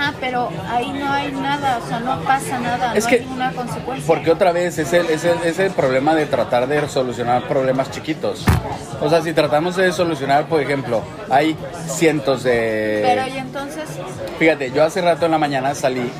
Ajá, pero ahí no hay nada, o sea, no pasa nada, Es no que- hay ninguna consecuencia. Porque otra vez es el, es, el, es el problema de tratar de solucionar problemas chiquitos. O sea, si tratamos de solucionar, por ejemplo, hay cientos Pero y de... entonces, Fíjate, yo hace rato en la mañana salí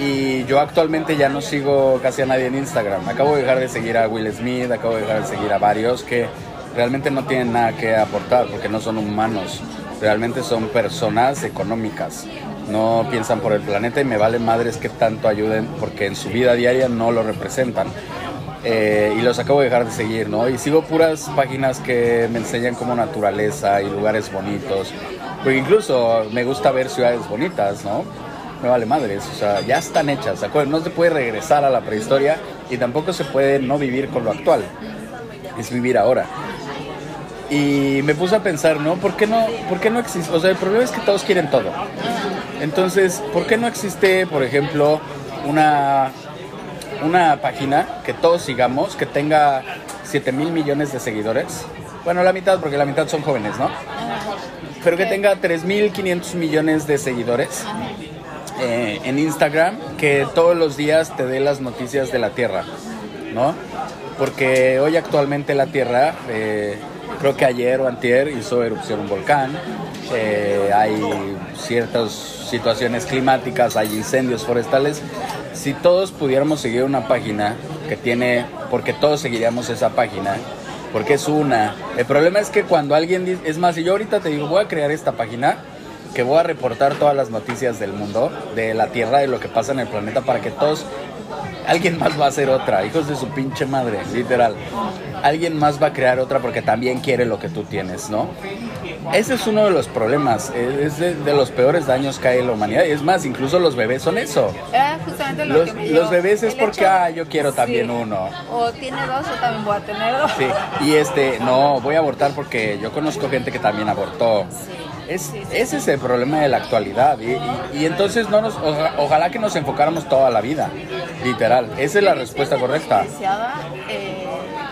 y yo actualmente ya no sigo casi a nadie en Instagram. Acabo de dejar de seguir a Will Smith, acabo de dejar de seguir a varios que realmente no tienen nada que aportar porque no son humanos. Realmente son personas económicas. No piensan por el planeta y me vale madres que tanto ayuden porque en su vida diaria no lo representan. Eh, y los acabo de dejar de seguir, ¿no? Y sigo puras páginas que me enseñan como naturaleza y lugares bonitos. Porque incluso me gusta ver ciudades bonitas, ¿no? Me vale madres, o sea, ya están hechas. No se puede regresar a la prehistoria y tampoco se puede no vivir con lo actual. Es vivir ahora. Y me puse a pensar, ¿no? ¿Por qué no, por qué no existe? O sea, el problema es que todos quieren todo. Entonces, ¿por qué no existe, por ejemplo, una, una página que todos sigamos, que tenga 7 mil millones de seguidores? Bueno, la mitad, porque la mitad son jóvenes, ¿no? Pero que tenga 3.500 millones de seguidores eh, en Instagram, que todos los días te dé las noticias de la Tierra, ¿no? porque hoy actualmente la Tierra, eh, creo que ayer o antier hizo erupción un volcán, eh, hay ciertas situaciones climáticas, hay incendios forestales. Si todos pudiéramos seguir una página que tiene, porque todos seguiríamos esa página, porque es una. El problema es que cuando alguien dice, es más, si yo ahorita te digo, voy a crear esta página, que voy a reportar todas las noticias del mundo, de la Tierra, de lo que pasa en el planeta, para que todos alguien más va a hacer otra, hijos de su pinche madre, literal. Alguien más va a crear otra porque también quiere lo que tú tienes, ¿no? Ese es uno de los problemas, es de, los peores daños que hay en la humanidad. Y es más, incluso los bebés son eso. Ah, justamente lo los, que me los bebés es porque, ah, yo quiero también sí. uno. O tiene dos o también voy a tener dos. Sí, y este, no, voy a abortar porque yo conozco gente que también abortó. Sí. Es, ese es el problema de la actualidad. Y, y- y entonces no nos, oja- ojalá que nos enfocáramos toda la vida, literal. Esa es la respuesta correcta. Eh,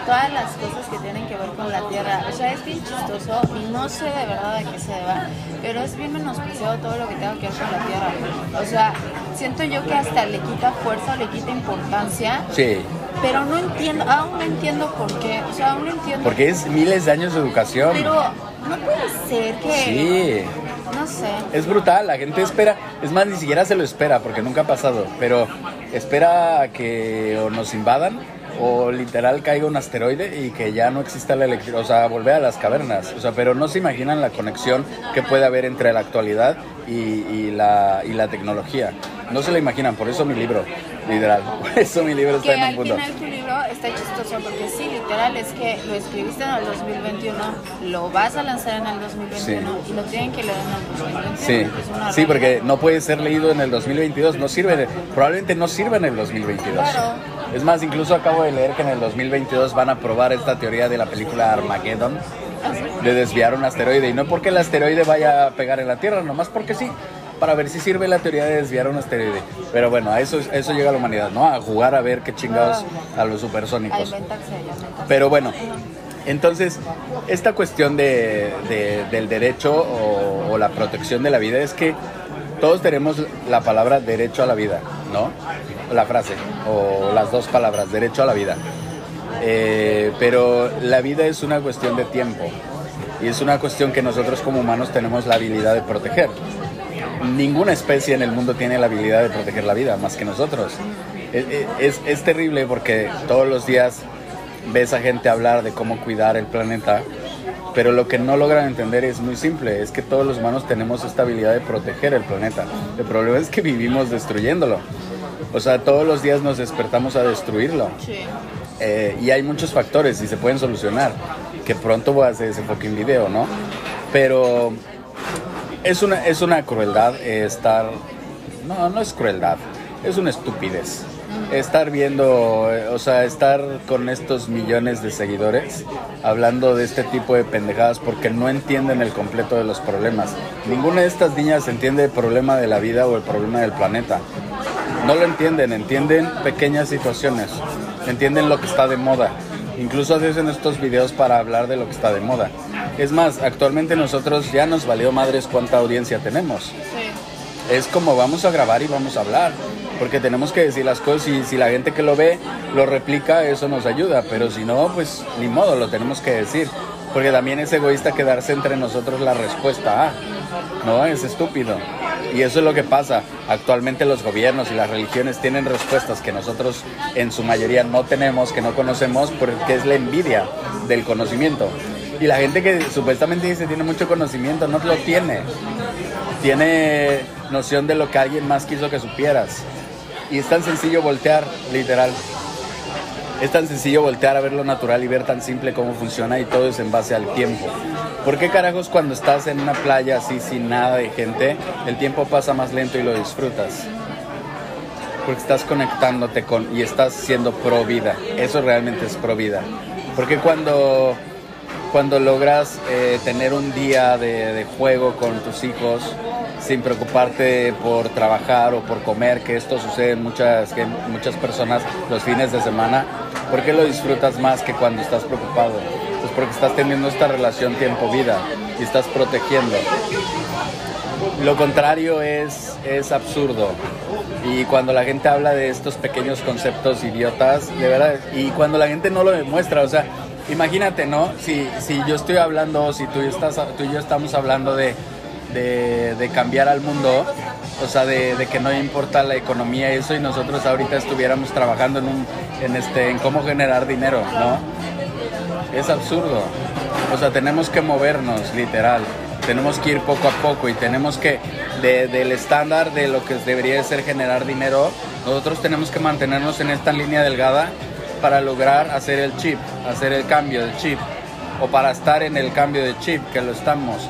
todas las cosas que tienen con la tierra. O sea, es bien chistoso y no sé de verdad a qué se deba, pero es bien menospreciado todo lo que tenga que ver con la tierra. O sea, siento yo que hasta le quita fuerza, le quita importancia, Sí, pero no entiendo, aún no entiendo por qué. O sea, aún no entiendo. porque es miles de años de educación. Pero no puede ser que. Sí. No sé. Es brutal, la gente espera, es más, ni siquiera se lo espera porque nunca ha pasado, pero espera a que o nos invadan o literal caiga un asteroide y que ya no exista la electricidad, o sea, volver a las cavernas, o sea, pero no se imaginan la conexión que puede haber entre la actualidad y, y la, y la tecnología. No se la imaginan, por eso mi libro, literal, por eso mi libro está Que en un al punto. final tu libro está chistoso porque sí, literal, es que lo escribiste en el 2021, lo vas a lanzar en el 2021 y lo tienen que leer en el 2021. Sí, sí, porque no puede ser leído en el 2022, no sirve, probablemente no sirva en el 2022. Claro. Es más, incluso acabo de leer que en el 2022 van a probar esta teoría de la película Armageddon, de desviar un asteroide, y no porque el asteroide vaya a pegar en la Tierra, nomás porque sí, para ver si sirve la teoría de desviar un asteroide. Pero bueno, a eso, a eso llega la humanidad, ¿no? A jugar a ver qué chingados a los A supersónicos. a. Pero bueno, entonces, esta cuestión de, de- del derecho o la protección de la vida es que todos tenemos la palabra derecho a la vida, ¿no? La frase, o las dos palabras, derecho a la vida. Eh, pero la vida es una cuestión de tiempo y es una cuestión que nosotros como humanos tenemos la habilidad de proteger. Ninguna especie en el mundo tiene la habilidad de proteger la vida más que nosotros. Es, es- es terrible porque todos los días ves a gente hablar de cómo cuidar el planeta, pero lo que no logran entender es muy simple, es que todos los humanos tenemos esta habilidad de proteger el planeta. El problema es que vivimos destruyéndolo. O sea, todos los días nos despertamos a destruirlo. Sí. Eh, y hay muchos factores y se pueden solucionar. Que pronto voy a hacer ese fucking video, ¿no? Pero es una, es una crueldad eh, estar. No, no es crueldad, es una estupidez. Estar viendo, eh, o sea, estar con estos millones de seguidores hablando de este tipo de pendejadas porque no entienden el completo de los problemas. Ninguna de estas niñas entiende el problema de la vida o el problema del planeta. No lo entienden, entienden pequeñas situaciones, entienden lo que está de moda. Incluso hacen estos videos para hablar de lo que está de moda. Es más, actualmente nosotros ya nos valió madres cuánta audiencia tenemos. Sí. Es como vamos a grabar y vamos a hablar, porque tenemos que decir las cosas y si la gente que lo ve lo replica, eso nos ayuda, pero si no, pues ni modo, lo tenemos que decir. Porque también es egoísta quedarse entre nosotros la respuesta A. No, es estúpido. Y eso es lo que pasa. Actualmente los gobiernos y las religiones tienen respuestas que nosotros en su mayoría no tenemos, que no conocemos, porque es la envidia del conocimiento. Y la gente que supuestamente dice tiene mucho conocimiento, no lo tiene. Tiene noción de lo que alguien más quiso que supieras. Y es tan sencillo voltear, literal. Es tan sencillo voltear a ver lo natural y ver tan simple cómo funciona y todo es en base al tiempo. ¿Por qué carajos cuando estás en una playa así sin nada de gente, el tiempo pasa más lento y lo disfrutas? Porque estás conectándote con y estás siendo pro vida. Eso realmente es pro vida. Porque cuando, cuando logras eh, tener un día de, de juego con tus hijos sin preocuparte por trabajar o por comer, que esto sucede en muchas, que muchas personas los fines de semana, ¿por qué lo disfrutas más que cuando estás preocupado? Pues porque estás teniendo esta relación tiempo-vida y estás protegiendo. lo contrario es, es absurdo. Y cuando la gente habla de estos pequeños conceptos idiotas, de verdad, y cuando la gente no lo demuestra, o sea, imagínate, ¿no? Si, si yo estoy hablando, si tú, estás, tú y yo estamos hablando de, de, cambiar al mundo, o sea, de, que no importa la economía y eso, y nosotros ahorita estuviéramos trabajando en, un, en, este, en cómo generar dinero, ¿no? Es absurdo. O sea, tenemos que movernos, literal. Tenemos que ir poco a poco y tenemos que, de, del estándar de lo que debería ser generar dinero, nosotros tenemos que mantenernos en esta línea delgada para lograr hacer el chip, hacer el cambio del chip, o para estar en el cambio de chip, que lo estamos.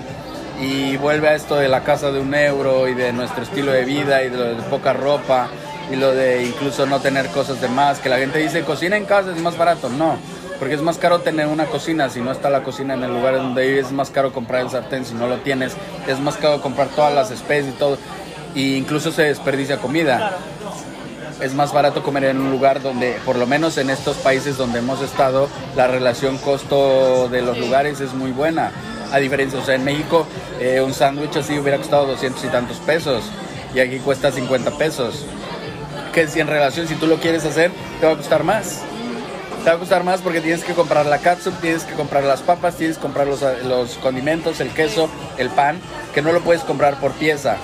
Y vuelve a esto de la casa de un euro y de nuestro estilo de vida y de, lo de poca ropa y lo de incluso no tener cosas de más, que la gente dice cocina en casa es más barato, no porque es más caro tener una cocina si no está la cocina en el lugar donde vives, es más caro comprar el sartén si no lo tienes, es más caro comprar todas las especies y todo, y incluso se desperdicia comida. Es más barato comer en un lugar donde, por lo menos en estos países donde hemos estado, la relación costo de los lugares es muy buena. A diferencia, o sea, en México eh, un sándwich así hubiera costado 200 y tantos pesos y aquí cuesta 50 pesos. Que si en relación, si tú lo quieres hacer, te va a costar más. Te va a costar más porque tienes que comprar la catsup, tienes que comprar las papas, tienes que comprar los, los, condimentos, el queso, el pan, que no lo puedes comprar por pieza,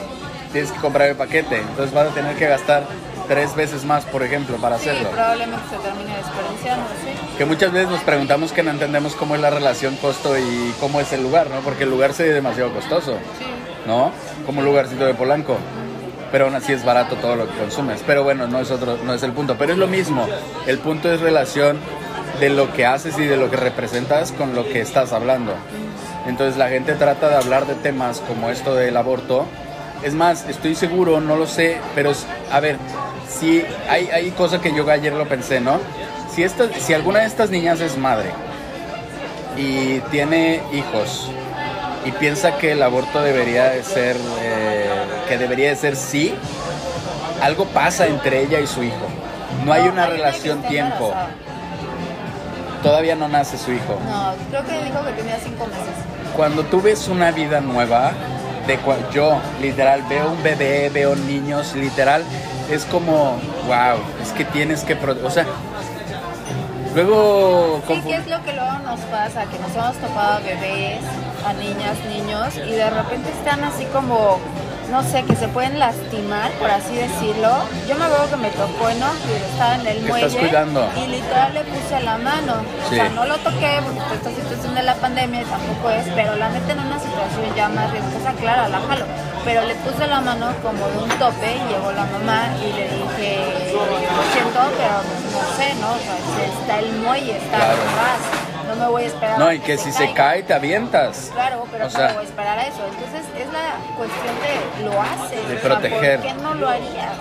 tienes que comprar el paquete, entonces vas a tener que gastar tres veces más, por ejemplo, para Sí, hacerlo. probablemente se termine desperdiciando, sí. Que muchas veces nos preguntamos que no entendemos cómo es la relación costo y cómo es el lugar, ¿no? Porque el lugar se ve demasiado costoso, Sí. ¿no? Como un lugarcito de Polanco. Pero aún así es barato todo lo que consumes. Pero bueno, no es otro, no es el punto. Pero es lo mismo. El punto es relación de lo que haces y de lo que representas con lo que estás hablando. Entonces la gente trata de hablar de temas como esto del aborto. Es más, estoy seguro, no lo sé, pero a ver, si hay, hay cosa que yo ayer lo pensé, ¿no? Si, esta, si alguna de estas niñas es madre y tiene hijos y piensa que el aborto debería de ser, eh, que debería de ser sí, algo pasa entre ella y su hijo. No hay una relación tiempo. Todavía no nace su hijo. No, creo que dijo que tenía cinco meses. Cuando tú ves una vida nueva, de cua- yo literal veo un bebé, veo niños, literal, es como, wow, es que tienes que, pro- o sea, luego, Sí, que es lo que luego nos pasa, que nos hemos topado a bebés, a niñas, niños, y de repente están así como, no sé, que se pueden lastimar, por así decirlo. Yo me acuerdo que me tocó, ¿no? Que estaba en el muelle estás cuidando. y literal le puse la mano. Sí. O sea, no lo toqué porque pues, esta situación de la pandemia tampoco es, pero la neta en una situación ya más riesgosa, claro, la jalo. Pero le puse la mano como de un tope y llegó la mamá y le dije, lo siento, pero no sé, ¿no? O sea, está el muelle, está Claro. atrás. No me voy a esperar. no, y que si se cae te avientas. Claro, pero O no sea, me voy a esperar a eso. Entonces es la cuestión de lo haces. De o sea, proteger. ¿Por qué no lo harías?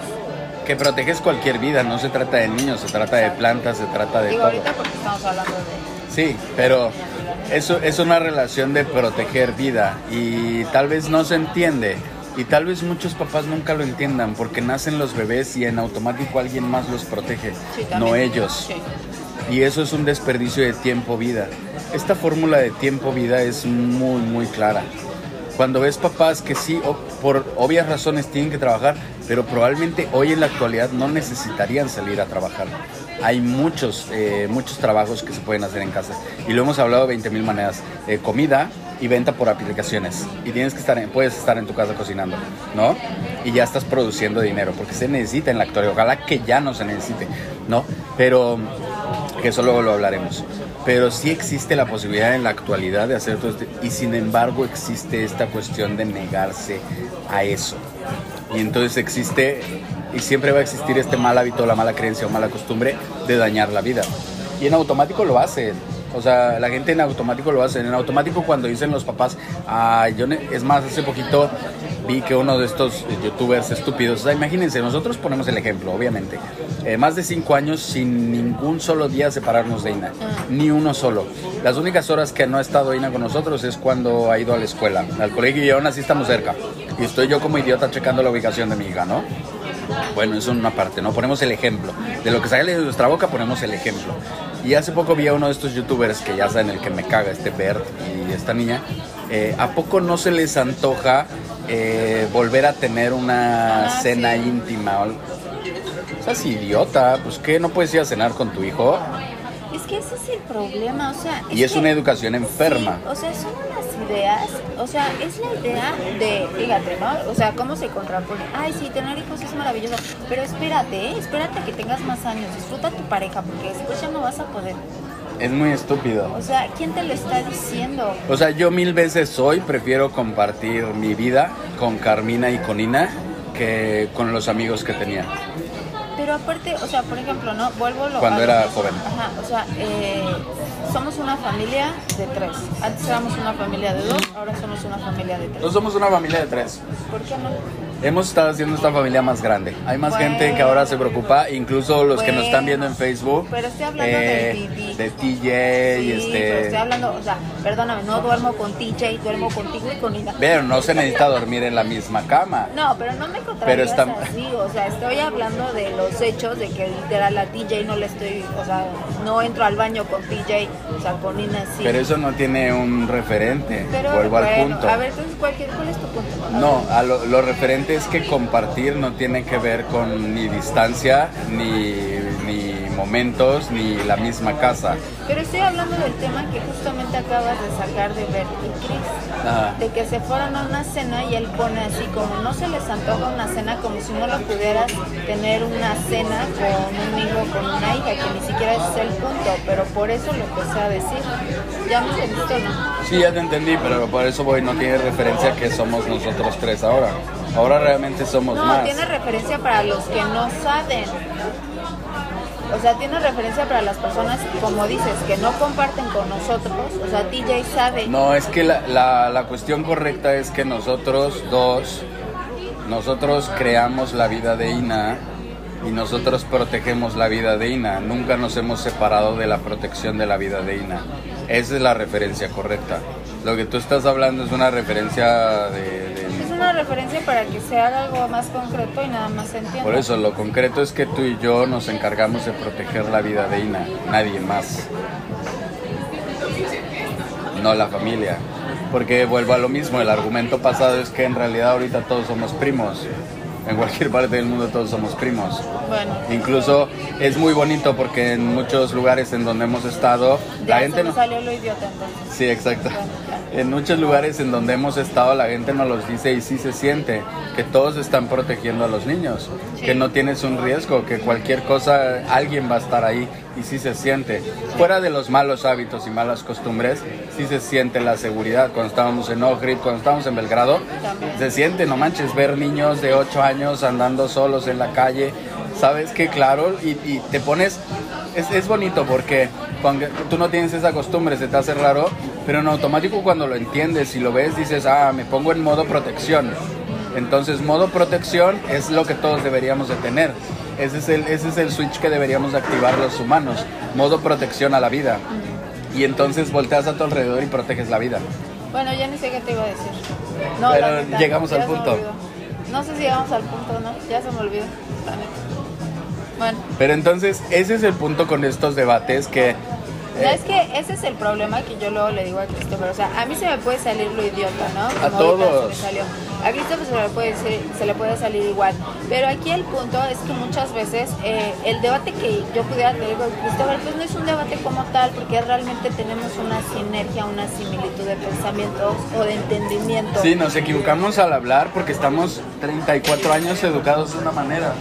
que proteges cualquier vida, no se trata de niños, se trata de plantas, se trata de Digo, todo. ahorita porque estamos hablando de. Sí, pero eso es una relación de proteger vida y tal vez no se entiende y tal vez muchos papás nunca lo entiendan porque nacen los bebés y en automático alguien más los protege, Sí, no ellos. Sí. Y eso es un desperdicio de tiempo-vida. Esta fórmula de tiempo-vida es muy, muy clara. Cuando ves papás que sí, por obvias razones tienen que trabajar, pero probablemente hoy en la actualidad no necesitarían salir a trabajar. Hay muchos, eh, muchos trabajos que se pueden hacer en casa. Y lo hemos hablado de 20 mil maneras. Eh, comida y venta por aplicaciones. Y tienes que estar en- puedes estar en tu casa cocinando, ¿no? Y ya estás produciendo dinero, porque se necesita en la actualidad. Ojalá que ya no se necesite, ¿no? Pero que eso luego lo hablaremos. Pero sí existe la posibilidad en la actualidad de hacer todo esto y sin embargo existe esta cuestión de negarse a eso. Y entonces existe y siempre va a existir este mal hábito, la mala creencia o mala costumbre de dañar la vida. Y en automático lo hacen. O sea, la gente en automático lo hace. En automático cuando dicen los papás, ah, yo ne-". es más, hace poquito vi que uno de estos youtubers estúpidos, o sea, imagínense, nosotros ponemos el ejemplo, obviamente. Eh, más de cinco años sin ningún solo día separarnos de Ina, ni uno solo. Las únicas horas que no ha estado Ina con nosotros es cuando ha ido a la escuela, al colegio y aún así estamos cerca. Y estoy yo como idiota checando la ubicación de mi hija, ¿no? Bueno, eso en una parte, ¿no? Ponemos el ejemplo. De lo que sale de nuestra boca ponemos el ejemplo. Y hace poco vi a uno de estos youtubers que ya saben el que me caga, este Bert y esta niña. eh, ¿A poco no se les antoja eh, volver a tener una Ah, cena sí. íntima. o idiota, pues ¿qué? ¿No puedes ir a cenar con tu hijo? Que ese es el problema, o sea... Y es que- una educación enferma. Sí, o sea, son unas ideas, o sea, es la idea de, fíjate, ¿no? O sea, cómo se contrapone. Ay, sí, tener hijos es maravilloso, pero espérate, ¿eh? espérate a que tengas más años, disfruta a tu pareja, porque después ya no vas a poder. Es muy estúpido. O sea, ¿quién te lo está diciendo? O sea, yo mil veces hoy prefiero compartir mi vida con Carmina y con Ina que con los amigos que tenía. Pero aparte, o sea, por ejemplo, ¿no? Vuelvo lo Cuando era joven. Ajá, o sea, eh, somos una familia de tres. Antes éramos una familia de dos, ahora somos una familia de tres. No somos una familia de tres. ¿Por qué no? Hemos estado haciendo esta familia más grande. Hay más Bueno. gente que ahora se preocupa, incluso los que nos están viendo en Facebook. pero estoy hablando eh, de TJ y Sí, pero este. estoy hablando, o sea, perdóname, no duermo con TJ, duermo contigo y con Ida. Pero no se necesita dormir en la misma cama. No, pero no me Pero está- así, o sea, estoy hablando de los hechos de que literal a TJ no le estoy, o sea, no entro al baño con TJ, o sea, con Ina sí. Pero eso no tiene un referente. Pero, Vuelvo al bueno, punto. A ver, entonces, ¿cuál, ¿cuál es tu punto? A No, a lo, lo referente es que compartir no tiene que ver con ni distancia, ni, ni momentos, ni la misma casa. Pero estoy hablando del tema que justamente acabas de sacar de Bert y Chris. Ajá. De que se fueron a una cena y él pone así como no se les antoja una cena como si no lo pudieras tener una cena con un hijo, con una hija, que ni siquiera es el punto, pero por eso lo empecé a decir. ¿Ya me entendiste no? Sí, ya te entendí, pero por eso voy, no tiene referencia que somos nosotros tres ahora. Ahora realmente somos No, más. tiene referencia para los que no saben. O sea, tiene referencia para las personas, como dices, que no comparten con nosotros. O sea, TJ sabe. No, es que la, la, la cuestión correcta es que nosotros dos, nosotros creamos la vida de Ina y nosotros protegemos la vida de Ina. Nunca nos hemos separado de la protección de la vida de Ina. Esa es la referencia correcta. Lo que tú estás hablando es una referencia de... una referencia para que se algo más concreto y nada más entienda. Por eso, lo concreto es que tú y yo nos encargamos de proteger la vida de Ina, nadie más. No la familia. Porque vuelvo a lo mismo, el argumento pasado es que en realidad ahorita todos somos primos. En cualquier parte del mundo todos somos primos. Bueno, Incluso es muy bonito porque en muchos lugares en donde hemos estado, ya la se gente me no... salió lo idiota entonces. Sí, exacto. En muchos lugares en donde hemos estado, la gente nos los dice y sí se siente que todos están protegiendo a los niños, Sí. que no tienes un riesgo, que cualquier cosa, alguien va a estar ahí y sí se siente. Fuera de los malos hábitos y malas costumbres, sí se siente la seguridad. Cuando estábamos en Ohrid, cuando estábamos en Belgrado, se siente, no manches, ver niños de 8 años andando solos en la calle. Sabes que, claro, y, y te pones. Es, es bonito porque cuando tú no tienes esa costumbre, se te hace raro, pero en automático cuando lo entiendes y lo ves, dices, ah, me pongo en modo protección. Entonces, modo protección es lo que todos deberíamos de tener. Ese es el, ese es el switch que deberíamos de activar los humanos. Modo protección a la vida. Y entonces volteas a tu alrededor y proteges la vida. Bueno, ya ni sé qué te iba a decir. No, Pero neta, llegamos al punto. No sé si llegamos al punto, ¿no? Ya se me olvidó. Bueno, Pero entonces, ese es el punto con estos debates que... eh, es que ese es el problema que yo luego le digo a Christopher. O sea, a mí se me puede salir lo idiota, ¿no? Como ahorita todos. Se me salió. A Christopher se le, puede se le puede salir igual. Pero aquí el punto es que muchas veces eh, el debate que yo pudiera tener con Christopher, pues no es un debate como tal, porque realmente tenemos una sinergia, una similitud de pensamientos o de entendimiento. Sí, nos equivocamos al hablar porque estamos 34 años educados de una manera.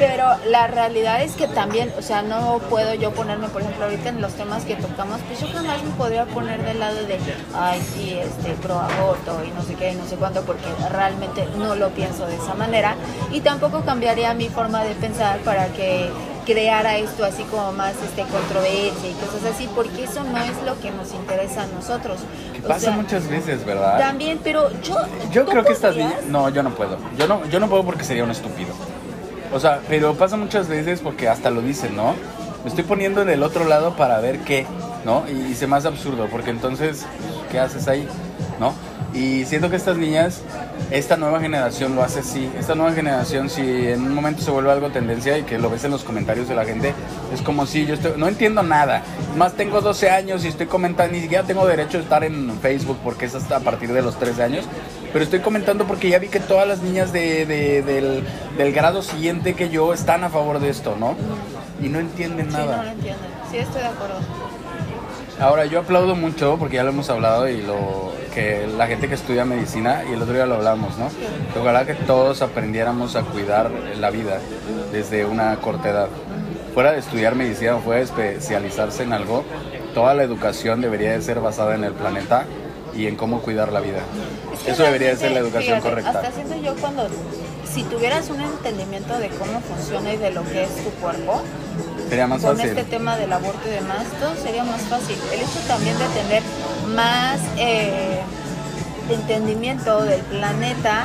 Pero la realidad es que también, o sea, no puedo yo ponerme, por ejemplo, ahorita en los temas que tocamos, pues yo jamás me podría poner del lado de, ay, sí, este, pro aborto y no sé qué, no sé cuánto, porque realmente no lo pienso de esa manera. Y tampoco cambiaría mi forma de pensar para que creara esto así como más este controversia y cosas así, porque eso no es lo que nos interesa a nosotros. Que pasa sea, muchas veces, ¿verdad? También, pero yo... Yo ¿tú creo que estas podrías? No, yo no puedo. Yo no, yo no puedo porque sería un estúpido. O sea, pero pasa muchas veces porque hasta lo dicen, ¿no? Me estoy poniendo en el otro lado para ver qué, ¿no? Y, y se me hace absurdo porque entonces, ¿qué haces ahí? ¿No? Y siento que estas niñas, esta nueva generación lo hace así. Esta nueva generación, si en un momento se vuelve algo tendencia y que lo ves en los comentarios de la gente, es como si yo estoy, no entiendo nada. Más tengo 12 años y estoy comentando, ni siquiera tengo derecho a estar en Facebook porque es hasta a partir de los 13 años. Pero estoy comentando porque ya vi que todas las niñas de, de- del, del grado siguiente que yo están a favor de esto, ¿no? Y no entienden Sí, nada. no lo entienden. Sí, estoy de acuerdo. Ahora, yo aplaudo mucho, porque ya lo hemos hablado, y lo que la gente que estudia medicina, y el otro día lo hablamos, ¿no? Que Ojalá que todos aprendiéramos a cuidar la vida desde una corta edad. Fuera de estudiar medicina o fuera de especializarse en algo, toda la educación debería de ser basada en el planeta y en cómo cuidar la vida. Es que Eso debería de ser la educación fíjate, correcta. Hasta siento yo cuando, si tuvieras un entendimiento de cómo funciona y de lo que es tu cuerpo, Sería más con fácil. este tema del aborto y demás, todo sería más fácil. El hecho también de tener más eh, entendimiento del planeta,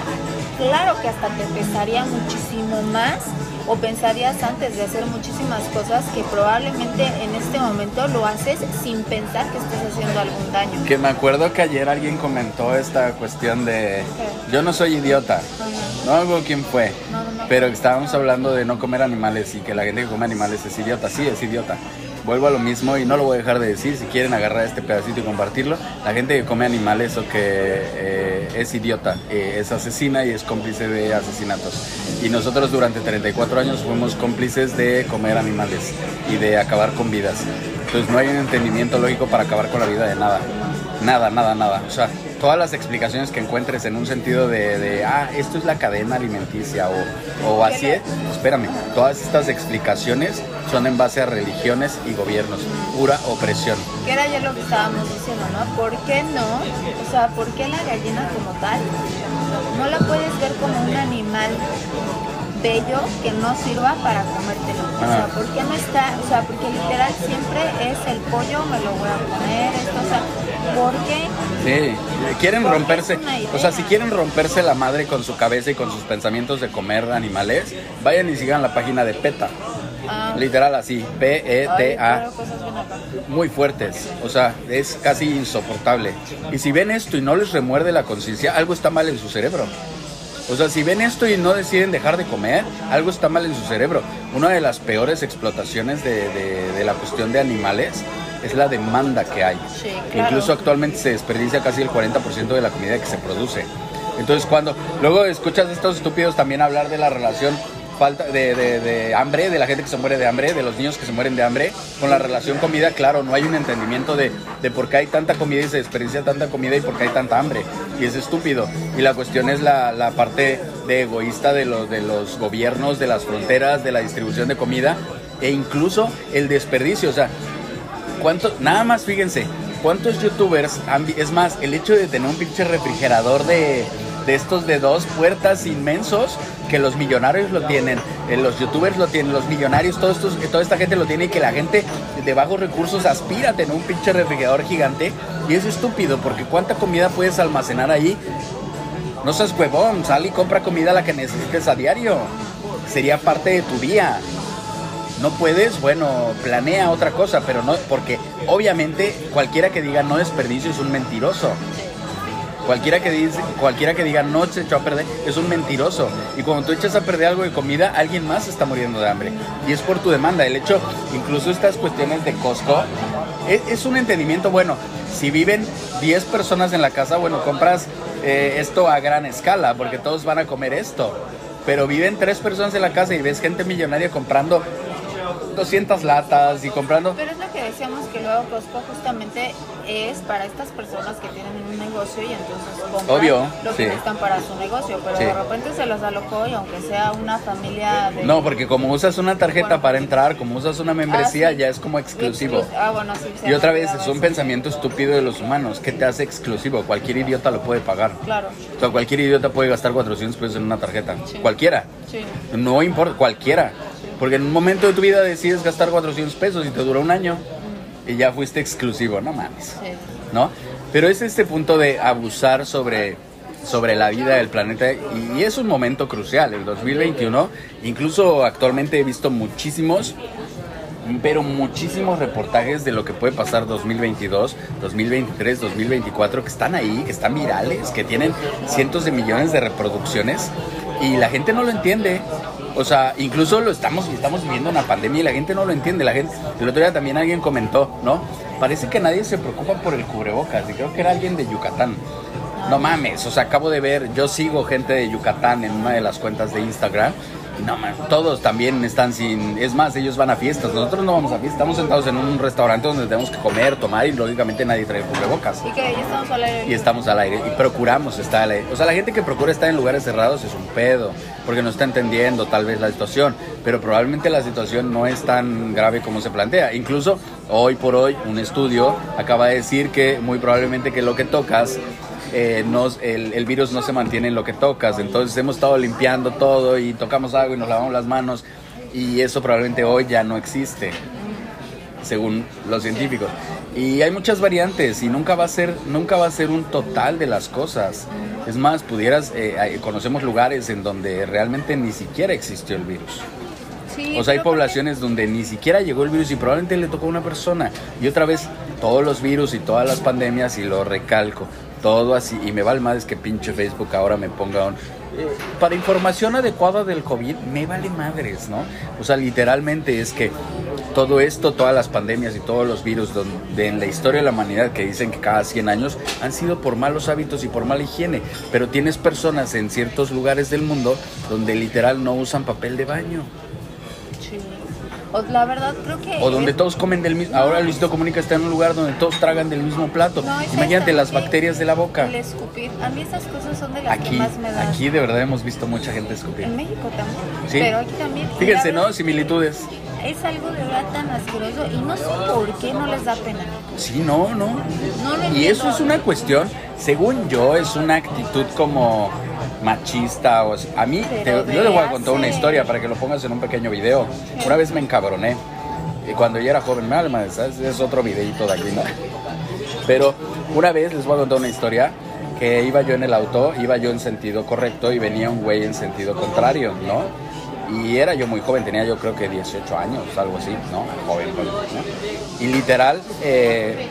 claro que hasta te pesaría muchísimo más o pensarías antes de hacer muchísimas cosas que probablemente en este momento lo haces sin pensar que estás haciendo algún daño. Que me acuerdo que ayer alguien comentó esta cuestión de yo no soy idiota. No hago quién fue. No, no, no. Pero estábamos hablando de no comer animales y que la gente que come animales es idiota. Sí, es idiota. Vuelvo a lo mismo y no lo voy a dejar de decir. Si quieren agarrar este pedacito y compartirlo, la gente que come animales o que eh, es idiota, eh, es asesina y es cómplice de asesinatos. Y nosotros durante 34 años fuimos cómplices de comer animales y de acabar con vidas. Entonces no hay un entendimiento lógico para acabar con la vida de nada. Nada, nada, nada. O sea, todas las explicaciones que encuentres en un sentido de, de, ah, esto es la cadena alimenticia o, o así es, espérame, todas estas explicaciones son en base a religiones y gobiernos, pura opresión. Que era ya lo que estábamos diciendo, ¿no? ¿Por qué no? O sea, ¿por qué la gallina como tal no la puedes ver como un animal bello que no sirva para comértelo? O sea. ¿por qué no está? O sea, porque literal siempre es el pollo, me lo voy a comer, esto, o sea, ¿por qué? Sí, quieren Porque romperse, o sea, si quieren romperse la madre con su cabeza y con sus pensamientos de comer animales, vayan y sigan la página de PETA. Ah, Literal así, P-E-T-A. muy fuertes, o sea, es casi insoportable. Y si ven esto y no les remuerde la conciencia, algo está mal en su cerebro. O sea, si ven esto y no deciden dejar de comer, algo está mal en su cerebro. Una de las peores explotaciones de, de- de la cuestión de animales es la demanda que hay. Sí, claro. Incluso actualmente se desperdicia casi el 40% de la comida que se produce. Entonces cuando luego escuchas a estos estúpidos también hablar de la relación falta de, de- de hambre, de la gente que se muere de hambre, de los niños que se mueren de hambre, con la relación comida, claro, no hay un entendimiento de, de por qué hay tanta comida y se desperdicia tanta comida y por qué hay tanta hambre. Y es estúpido. Y la cuestión es la, la parte de egoísta de los, de los gobiernos, de las fronteras, de la distribución de comida e incluso el desperdicio. O sea, ¿Cuánto? Nada más fíjense, ¿cuántos youtubers han Es más, el hecho de tener un pinche refrigerador de, de estos de dos puertas inmensos, que los millonarios lo tienen, eh, los youtubers lo tienen, los millonarios, todos estos, eh, toda esta gente lo tiene y que la gente de bajos recursos aspira a tener un pinche refrigerador gigante. Y es estúpido, porque ¿cuánta comida puedes almacenar ahí? No seas huevón, sal y compra comida la que necesites a diario. Sería parte de tu día. No puedes, bueno, planea otra cosa, pero no, porque obviamente cualquiera que diga no desperdicio es un mentiroso. Cualquiera que, cualquiera que diga no se echó a perder es un mentiroso. Y cuando tú echas a perder algo de comida, alguien más está muriendo de hambre. Y es por tu demanda. El hecho, incluso estas cuestiones de Costco, es, es un entendimiento bueno. Si viven 10 personas en la casa, bueno, compras eh, esto a gran escala, porque todos van a comer esto. Pero viven tres personas en la casa y ves gente millonaria comprando 200 latas y comprando... Pero es lo que decíamos que luego Costco justamente es para estas personas que tienen un negocio y entonces compran Obvio, lo que sí. necesitan para su negocio, pero Sí. de repente se los alocó y aunque sea una familia de... No, porque como usas una tarjeta para entrar, como usas una membresía, Ah, sí. ya es como exclusivo. Exclus- Ah, bueno, Y otra vez, es un pensamiento estúpido de los humanos. ¿Qué te hace exclusivo? Cualquier idiota lo puede pagar. Claro, O sea, cualquier idiota puede gastar 400 pesos en una tarjeta. Cualquiera. sí. No importa, cualquiera. Porque en un momento de tu vida decides gastar 400 pesos y te dura un año. Y ya fuiste exclusivo, no mames. Sí. ¿no? Pero es este punto de abusar sobre, sobre la vida del planeta y, y es un momento crucial, el 2021. Incluso actualmente he visto muchísimos, pero muchísimos reportajes de lo que puede pasar 2022, 2023, 2024, que están ahí, que están virales, que tienen cientos de millones de reproducciones y la gente no lo entiende. O sea, incluso lo estamos, estamos viviendo una pandemia y la gente no lo entiende. La gente, el otro día también alguien comentó, ¿no? Parece que nadie se preocupa por el cubrebocas y creo que era alguien de Yucatán. No mames, o sea, acabo de ver, yo sigo gente de Yucatán en una de las cuentas de Instagram no, man, todos también están sin. Es más, ellos van a fiestas. Nosotros no vamos a fiestas. Estamos sentados en un restaurante donde tenemos que comer, tomar y lógicamente nadie trae cubrebocas. Y que ya estamos al aire. Y estamos al aire. Y procuramos estar al aire. O sea, la gente que procura estar en lugares cerrados es un pedo. Porque no está entendiendo tal vez la situación. Pero probablemente la situación no es tan grave como se plantea. Incluso hoy por hoy, un estudio acaba de decir que muy probablemente que lo que tocas eh, el, virus no se mantiene en lo que tocas. Entonces hemos estado limpiando todo y tocamos algo y nos lavamos las manos y eso probablemente hoy ya no existe, según los científicos. Y hay muchas variantes y nunca va a ser, nunca va a ser un total de las cosas. Es más, pudieras, eh, conocemos lugares en donde realmente ni siquiera existió el virus. o sea, hay poblaciones donde ni siquiera llegó el virus y probablemente le tocó a una persona. Y otra vez, todos los virus y todas las pandemias, y lo recalco, todo así. Y me vale madres que pinche Facebook ahora me ponga un... Eh, para información adecuada del COVID, me vale madres, ¿no? O sea, literalmente es que todo esto, todas las pandemias y todos los virus donde en la historia de la humanidad que dicen que cada 100 años han sido por malos hábitos y por mala higiene, pero tienes personas en ciertos lugares del mundo donde literal no usan papel de baño. O, la verdad creo que... O donde todos comen del mismo... Ahora Luisito Comunica está en un lugar donde todos tragan del mismo plato. Imagínate las bacterias de la boca. El escupir. A mí esas cosas son de las que más me dan. Aquí de verdad hemos visto mucha gente escupir. En México también. ¿Sí? Pero aquí también. Fíjense, ¿no? Similitudes. Es algo de verdad tan asqueroso y no sé por qué no les da pena. Sí, no, no. no y eso es una cuestión, según yo, es una actitud como machista o A mí, yo le voy a contar una historia para que lo pongas en un pequeño video. Una vez me encabroné. Y cuando yo era joven, me alma, es otro videito de aquí, ¿no? Pero una vez les voy a contar una historia que iba yo en el auto, iba yo en sentido correcto y venía un güey en sentido contrario, ¿no? Y era yo muy joven, tenía yo creo que 18 años, algo así, ¿no? Joven, joven ¿no? Y literal, eh,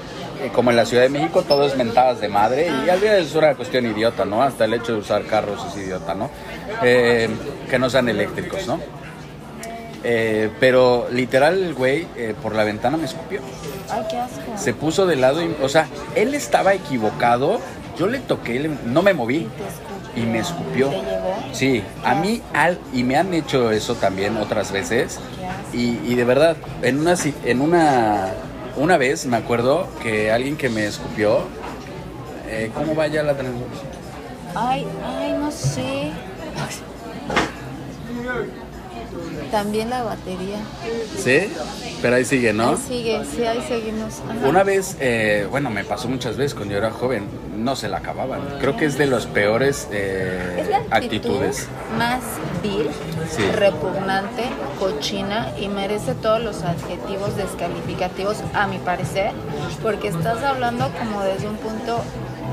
como en la Ciudad de México, todo es mentadas de madre y al día es una cuestión idiota, ¿no? Hasta el hecho de usar carros es idiota, ¿no? Eh, que no sean eléctricos, ¿no? Eh, pero literal el güey por la ventana me escupió. Ay, qué asco. Se puso de lado, y, o sea, él estaba equivocado, yo le toqué, no me moví y me escupió. Sí, a mí al, y me han hecho eso también otras veces y, y de verdad en una en una una vez me acuerdo que alguien que me escupió, eh, ¿cómo vaya la transmisión? Ay, ay, no sé. También la batería. ¿Sí? Pero ahí sigue, ¿no? Ahí sigue, sí, ahí seguimos. Una vez, eh, bueno, me pasó muchas veces cuando yo era joven, no se la acababan. Creo que es de los peores eh, actitudes. Más vil, repugnante, cochina y merece todos los adjetivos descalificativos, a mi parecer, porque estás hablando como desde un punto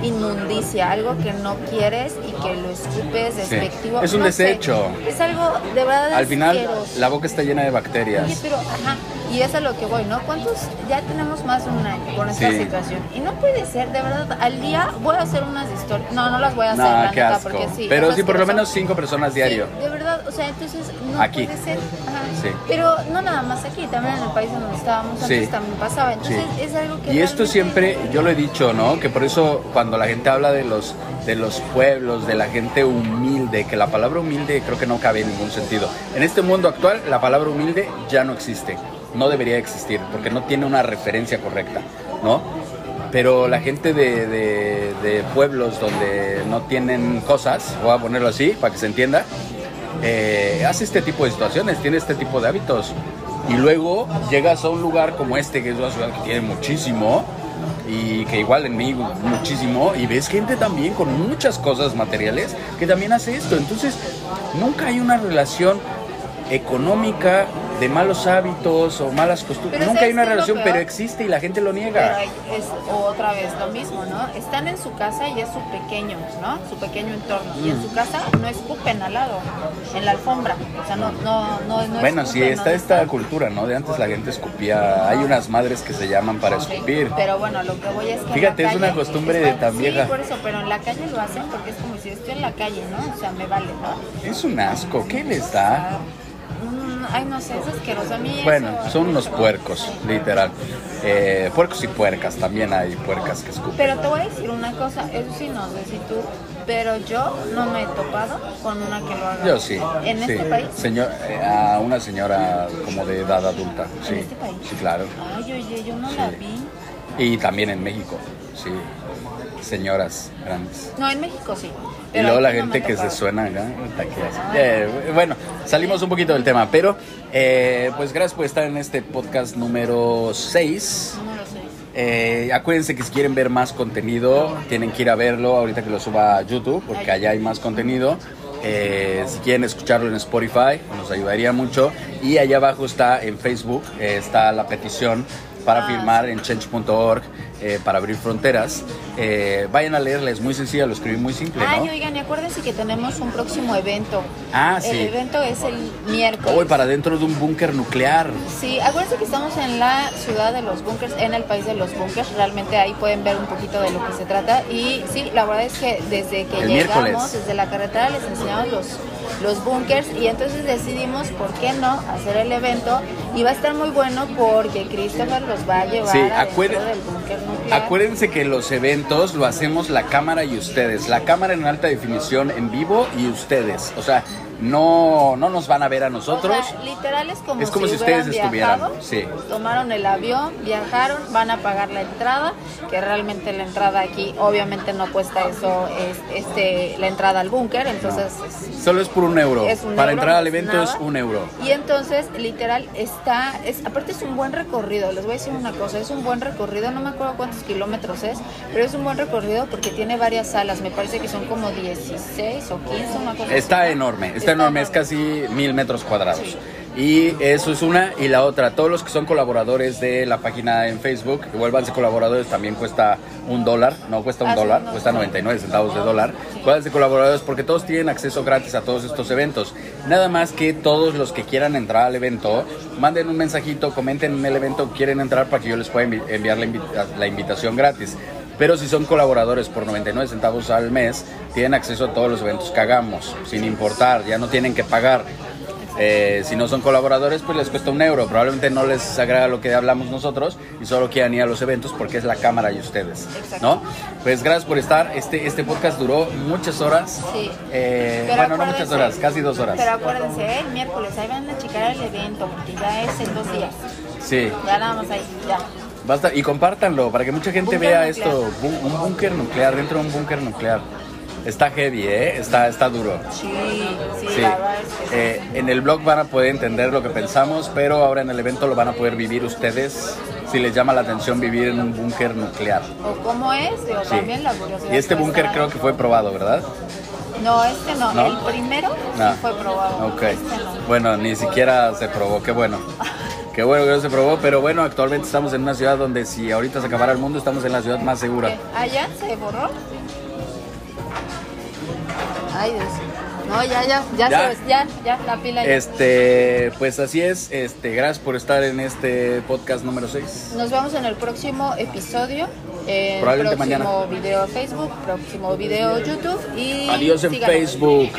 inmundicia, algo que no quieres y que lo escupes despectivo. Es un desecho. Es algo de verdad. Al final, la boca está llena de bacterias. pero, ajá, y es a lo que voy, ¿no? ¿Cuántos? Ya tenemos más de un año con esta situación. Y no puede ser, de verdad, al día voy a hacer unas historias. No, no las voy a hacer, la neta, porque sí. Pero sí, por lo menos cinco personas diario. de verdad, o sea, entonces no aquí. puede ser. Ajá. Sí. Pero no nada más aquí, también en el país donde estábamos antes también pasaba. Entonces es algo que. Y esto siempre, yo lo he dicho, ¿no? Que por eso cuando la gente habla de los, de los pueblos, de la gente humilde, que la palabra humilde creo que no cabe en ningún sentido. En este mundo actual, la palabra humilde ya no existe, no debería existir, porque no tiene una referencia correcta, ¿no? Pero la gente de, de, pueblos donde no tienen cosas, voy a ponerlo así para que se entienda, eh, hace este tipo de situaciones, tiene este tipo de hábitos. Y luego llegas a un lugar como este, que es una ciudad que tiene muchísimo, y que igual en mí muchísimo y ves gente también con muchas cosas materiales que también hace esto. Entonces, nunca hay una relación económica de malos hábitos o malas costumbres. Nunca hay una relación, pero existe y la gente lo niega. Pero es otra vez lo mismo, ¿no? Están en su casa y es su pequeño, ¿no? Su pequeño entorno. Y en su casa no escupen al lado, en la alfombra. O sea, no, no, no, no Bueno, sí, está esta cultura, ¿no? De antes la gente escupía. Hay unas madres que se llaman para escupir. Pero bueno, lo que voy es que. Fíjate, es una costumbre de tan vieja. Sí, por eso, pero en la calle lo hacen porque es como si estoy en la calle, ¿no? O sea, me vale, ¿no? Es un asco. ¿Qué les da? Ay, no sé, es asqueroso a mí. eso- Bueno, son unos puercos, literal. Eh, puercos y puercas, también hay puercas que escupen. Pero te voy a decir una cosa, eso sí no sé si tú, pero yo no me he topado con una que lo haga. Yo sí. ¿En sí. este país? Señor, eh, a una señora como de edad adulta, sí. este país? Sí, claro. Ay, oye, yo no la Sí. vi. Y también en México, sí. Señoras grandes. No, en México sí. Y pero luego la gente que se suena acá. Eh, bueno, salimos un poquito del tema, pero eh, pues gracias por estar en este podcast número 6. Número seis. Eh, acuérdense que si quieren ver más contenido, tienen que ir a verlo ahorita que lo suba a YouTube, porque allá hay más contenido. Eh, si quieren escucharlo en Spotify, nos ayudaría mucho. Y allá abajo está en Facebook, eh, está la petición para Ah, firmar en change.org eh, para abrir fronteras. Eh, vayan a leerla, es muy sencilla, lo escribí muy simple, Ay, ¿no? oigan, y acuérdense que tenemos un próximo evento. Ah, El sí. evento es el miércoles. Voy para dentro de un búnker nuclear. Sí, acuérdense que estamos en la ciudad de los bunkers, en el país de los bunkers. Realmente ahí pueden ver un poquito de lo que se trata. Y sí, la verdad es que desde que El llegamos, miércoles. desde la carretera, les enseñamos los, los bunkers. Y entonces decidimos, ¿por qué no?, hacer el evento. Y va a estar muy bueno porque Christopher los va a llevar Sí, acuérden- del búnker nuclear. Acuérdense que los eventos lo hacemos la cámara y ustedes. La cámara en alta definición en vivo y ustedes. O sea, no, no nos van a ver a nosotros. O sea, literal es como, Es como si ustedes estuvieran, sí. Tomaron el avión, viajaron, van a pagar la entrada, que realmente la entrada aquí obviamente no cuesta eso, es este la entrada al búnker, entonces es- Solo es por un euro. Es un Para euro, entrar al evento es un euro. Y entonces, literal, está, es, aparte es un buen recorrido, les voy a decir una cosa, es un buen recorrido, no me acuerdo cuántos kilómetros es, pero es un buen recorrido porque tiene varias salas, me parece que son como 16 o 15, una cosa Está así. enorme, está, enorme, es casi mil metros cuadrados. Y eso es una. Y la otra, todos los que son colaboradores de la página en Facebook, que vuélvanse colaboradores, también cuesta un dólar, no cuesta un Ah, sí, dólar, no. cuesta 99 centavos de dólar. Vuélvanse colaboradores porque todos tienen acceso gratis a todos estos eventos. Nada más que todos los que quieran entrar al evento, manden un mensajito, comenten en el evento, quieren entrar para que yo les pueda envi- enviar la, invita- la invitación gratis. Pero si son colaboradores por 99 centavos al mes, tienen acceso a todos los eventos que hagamos, sin importar, ya no tienen que pagar. Eh, si no son colaboradores, pues les cuesta un euro. Probablemente no les agrada lo que hablamos nosotros y solo quieran ir a los eventos porque es la cámara y ustedes. ¿No? Pues gracias por estar. Este, este podcast duró muchas horas. Sí. Eh, bueno, no muchas horas, casi dos horas. Pero acuérdense, el miércoles, ahí van a checar el evento, porque ya es en dos días. Sí. Ya nada más ahí, ya. Basta, y compártanlo para que mucha gente vea nuclear. esto. Un búnker nuclear, dentro de un búnker nuclear. Está heavy, ¿eh? Está, está duro. Sí, sí, Sí. la verdad es que sí. Eh, en el blog van a poder entender lo que pensamos, pero ahora en el evento lo van a poder vivir ustedes si les llama la atención vivir en un búnker nuclear. O cómo es, o Sí. también la curiosidad. Y este búnker creo que fue probado, ¿verdad? No, este no. ¿No? El primero No. sí fue probado. Ok. Este no. Bueno, ni siquiera se probó, qué bueno. Qué bueno que no se probó, pero bueno, actualmente estamos en una ciudad donde si ahorita se acabara el mundo, estamos en la ciudad más segura. ¿Qué? ¿Ah, ya? ¿Se borró? Ay, Dios. No, ya, ya, ya, Ya. Se, ya, ya, la pila ya. Este, pues así es. Este, gracias por estar en este podcast número 6. Nos vemos en el próximo episodio. En Probablemente próximo mañana. video Facebook, próximo video YouTube y Adiós en síganos. Facebook.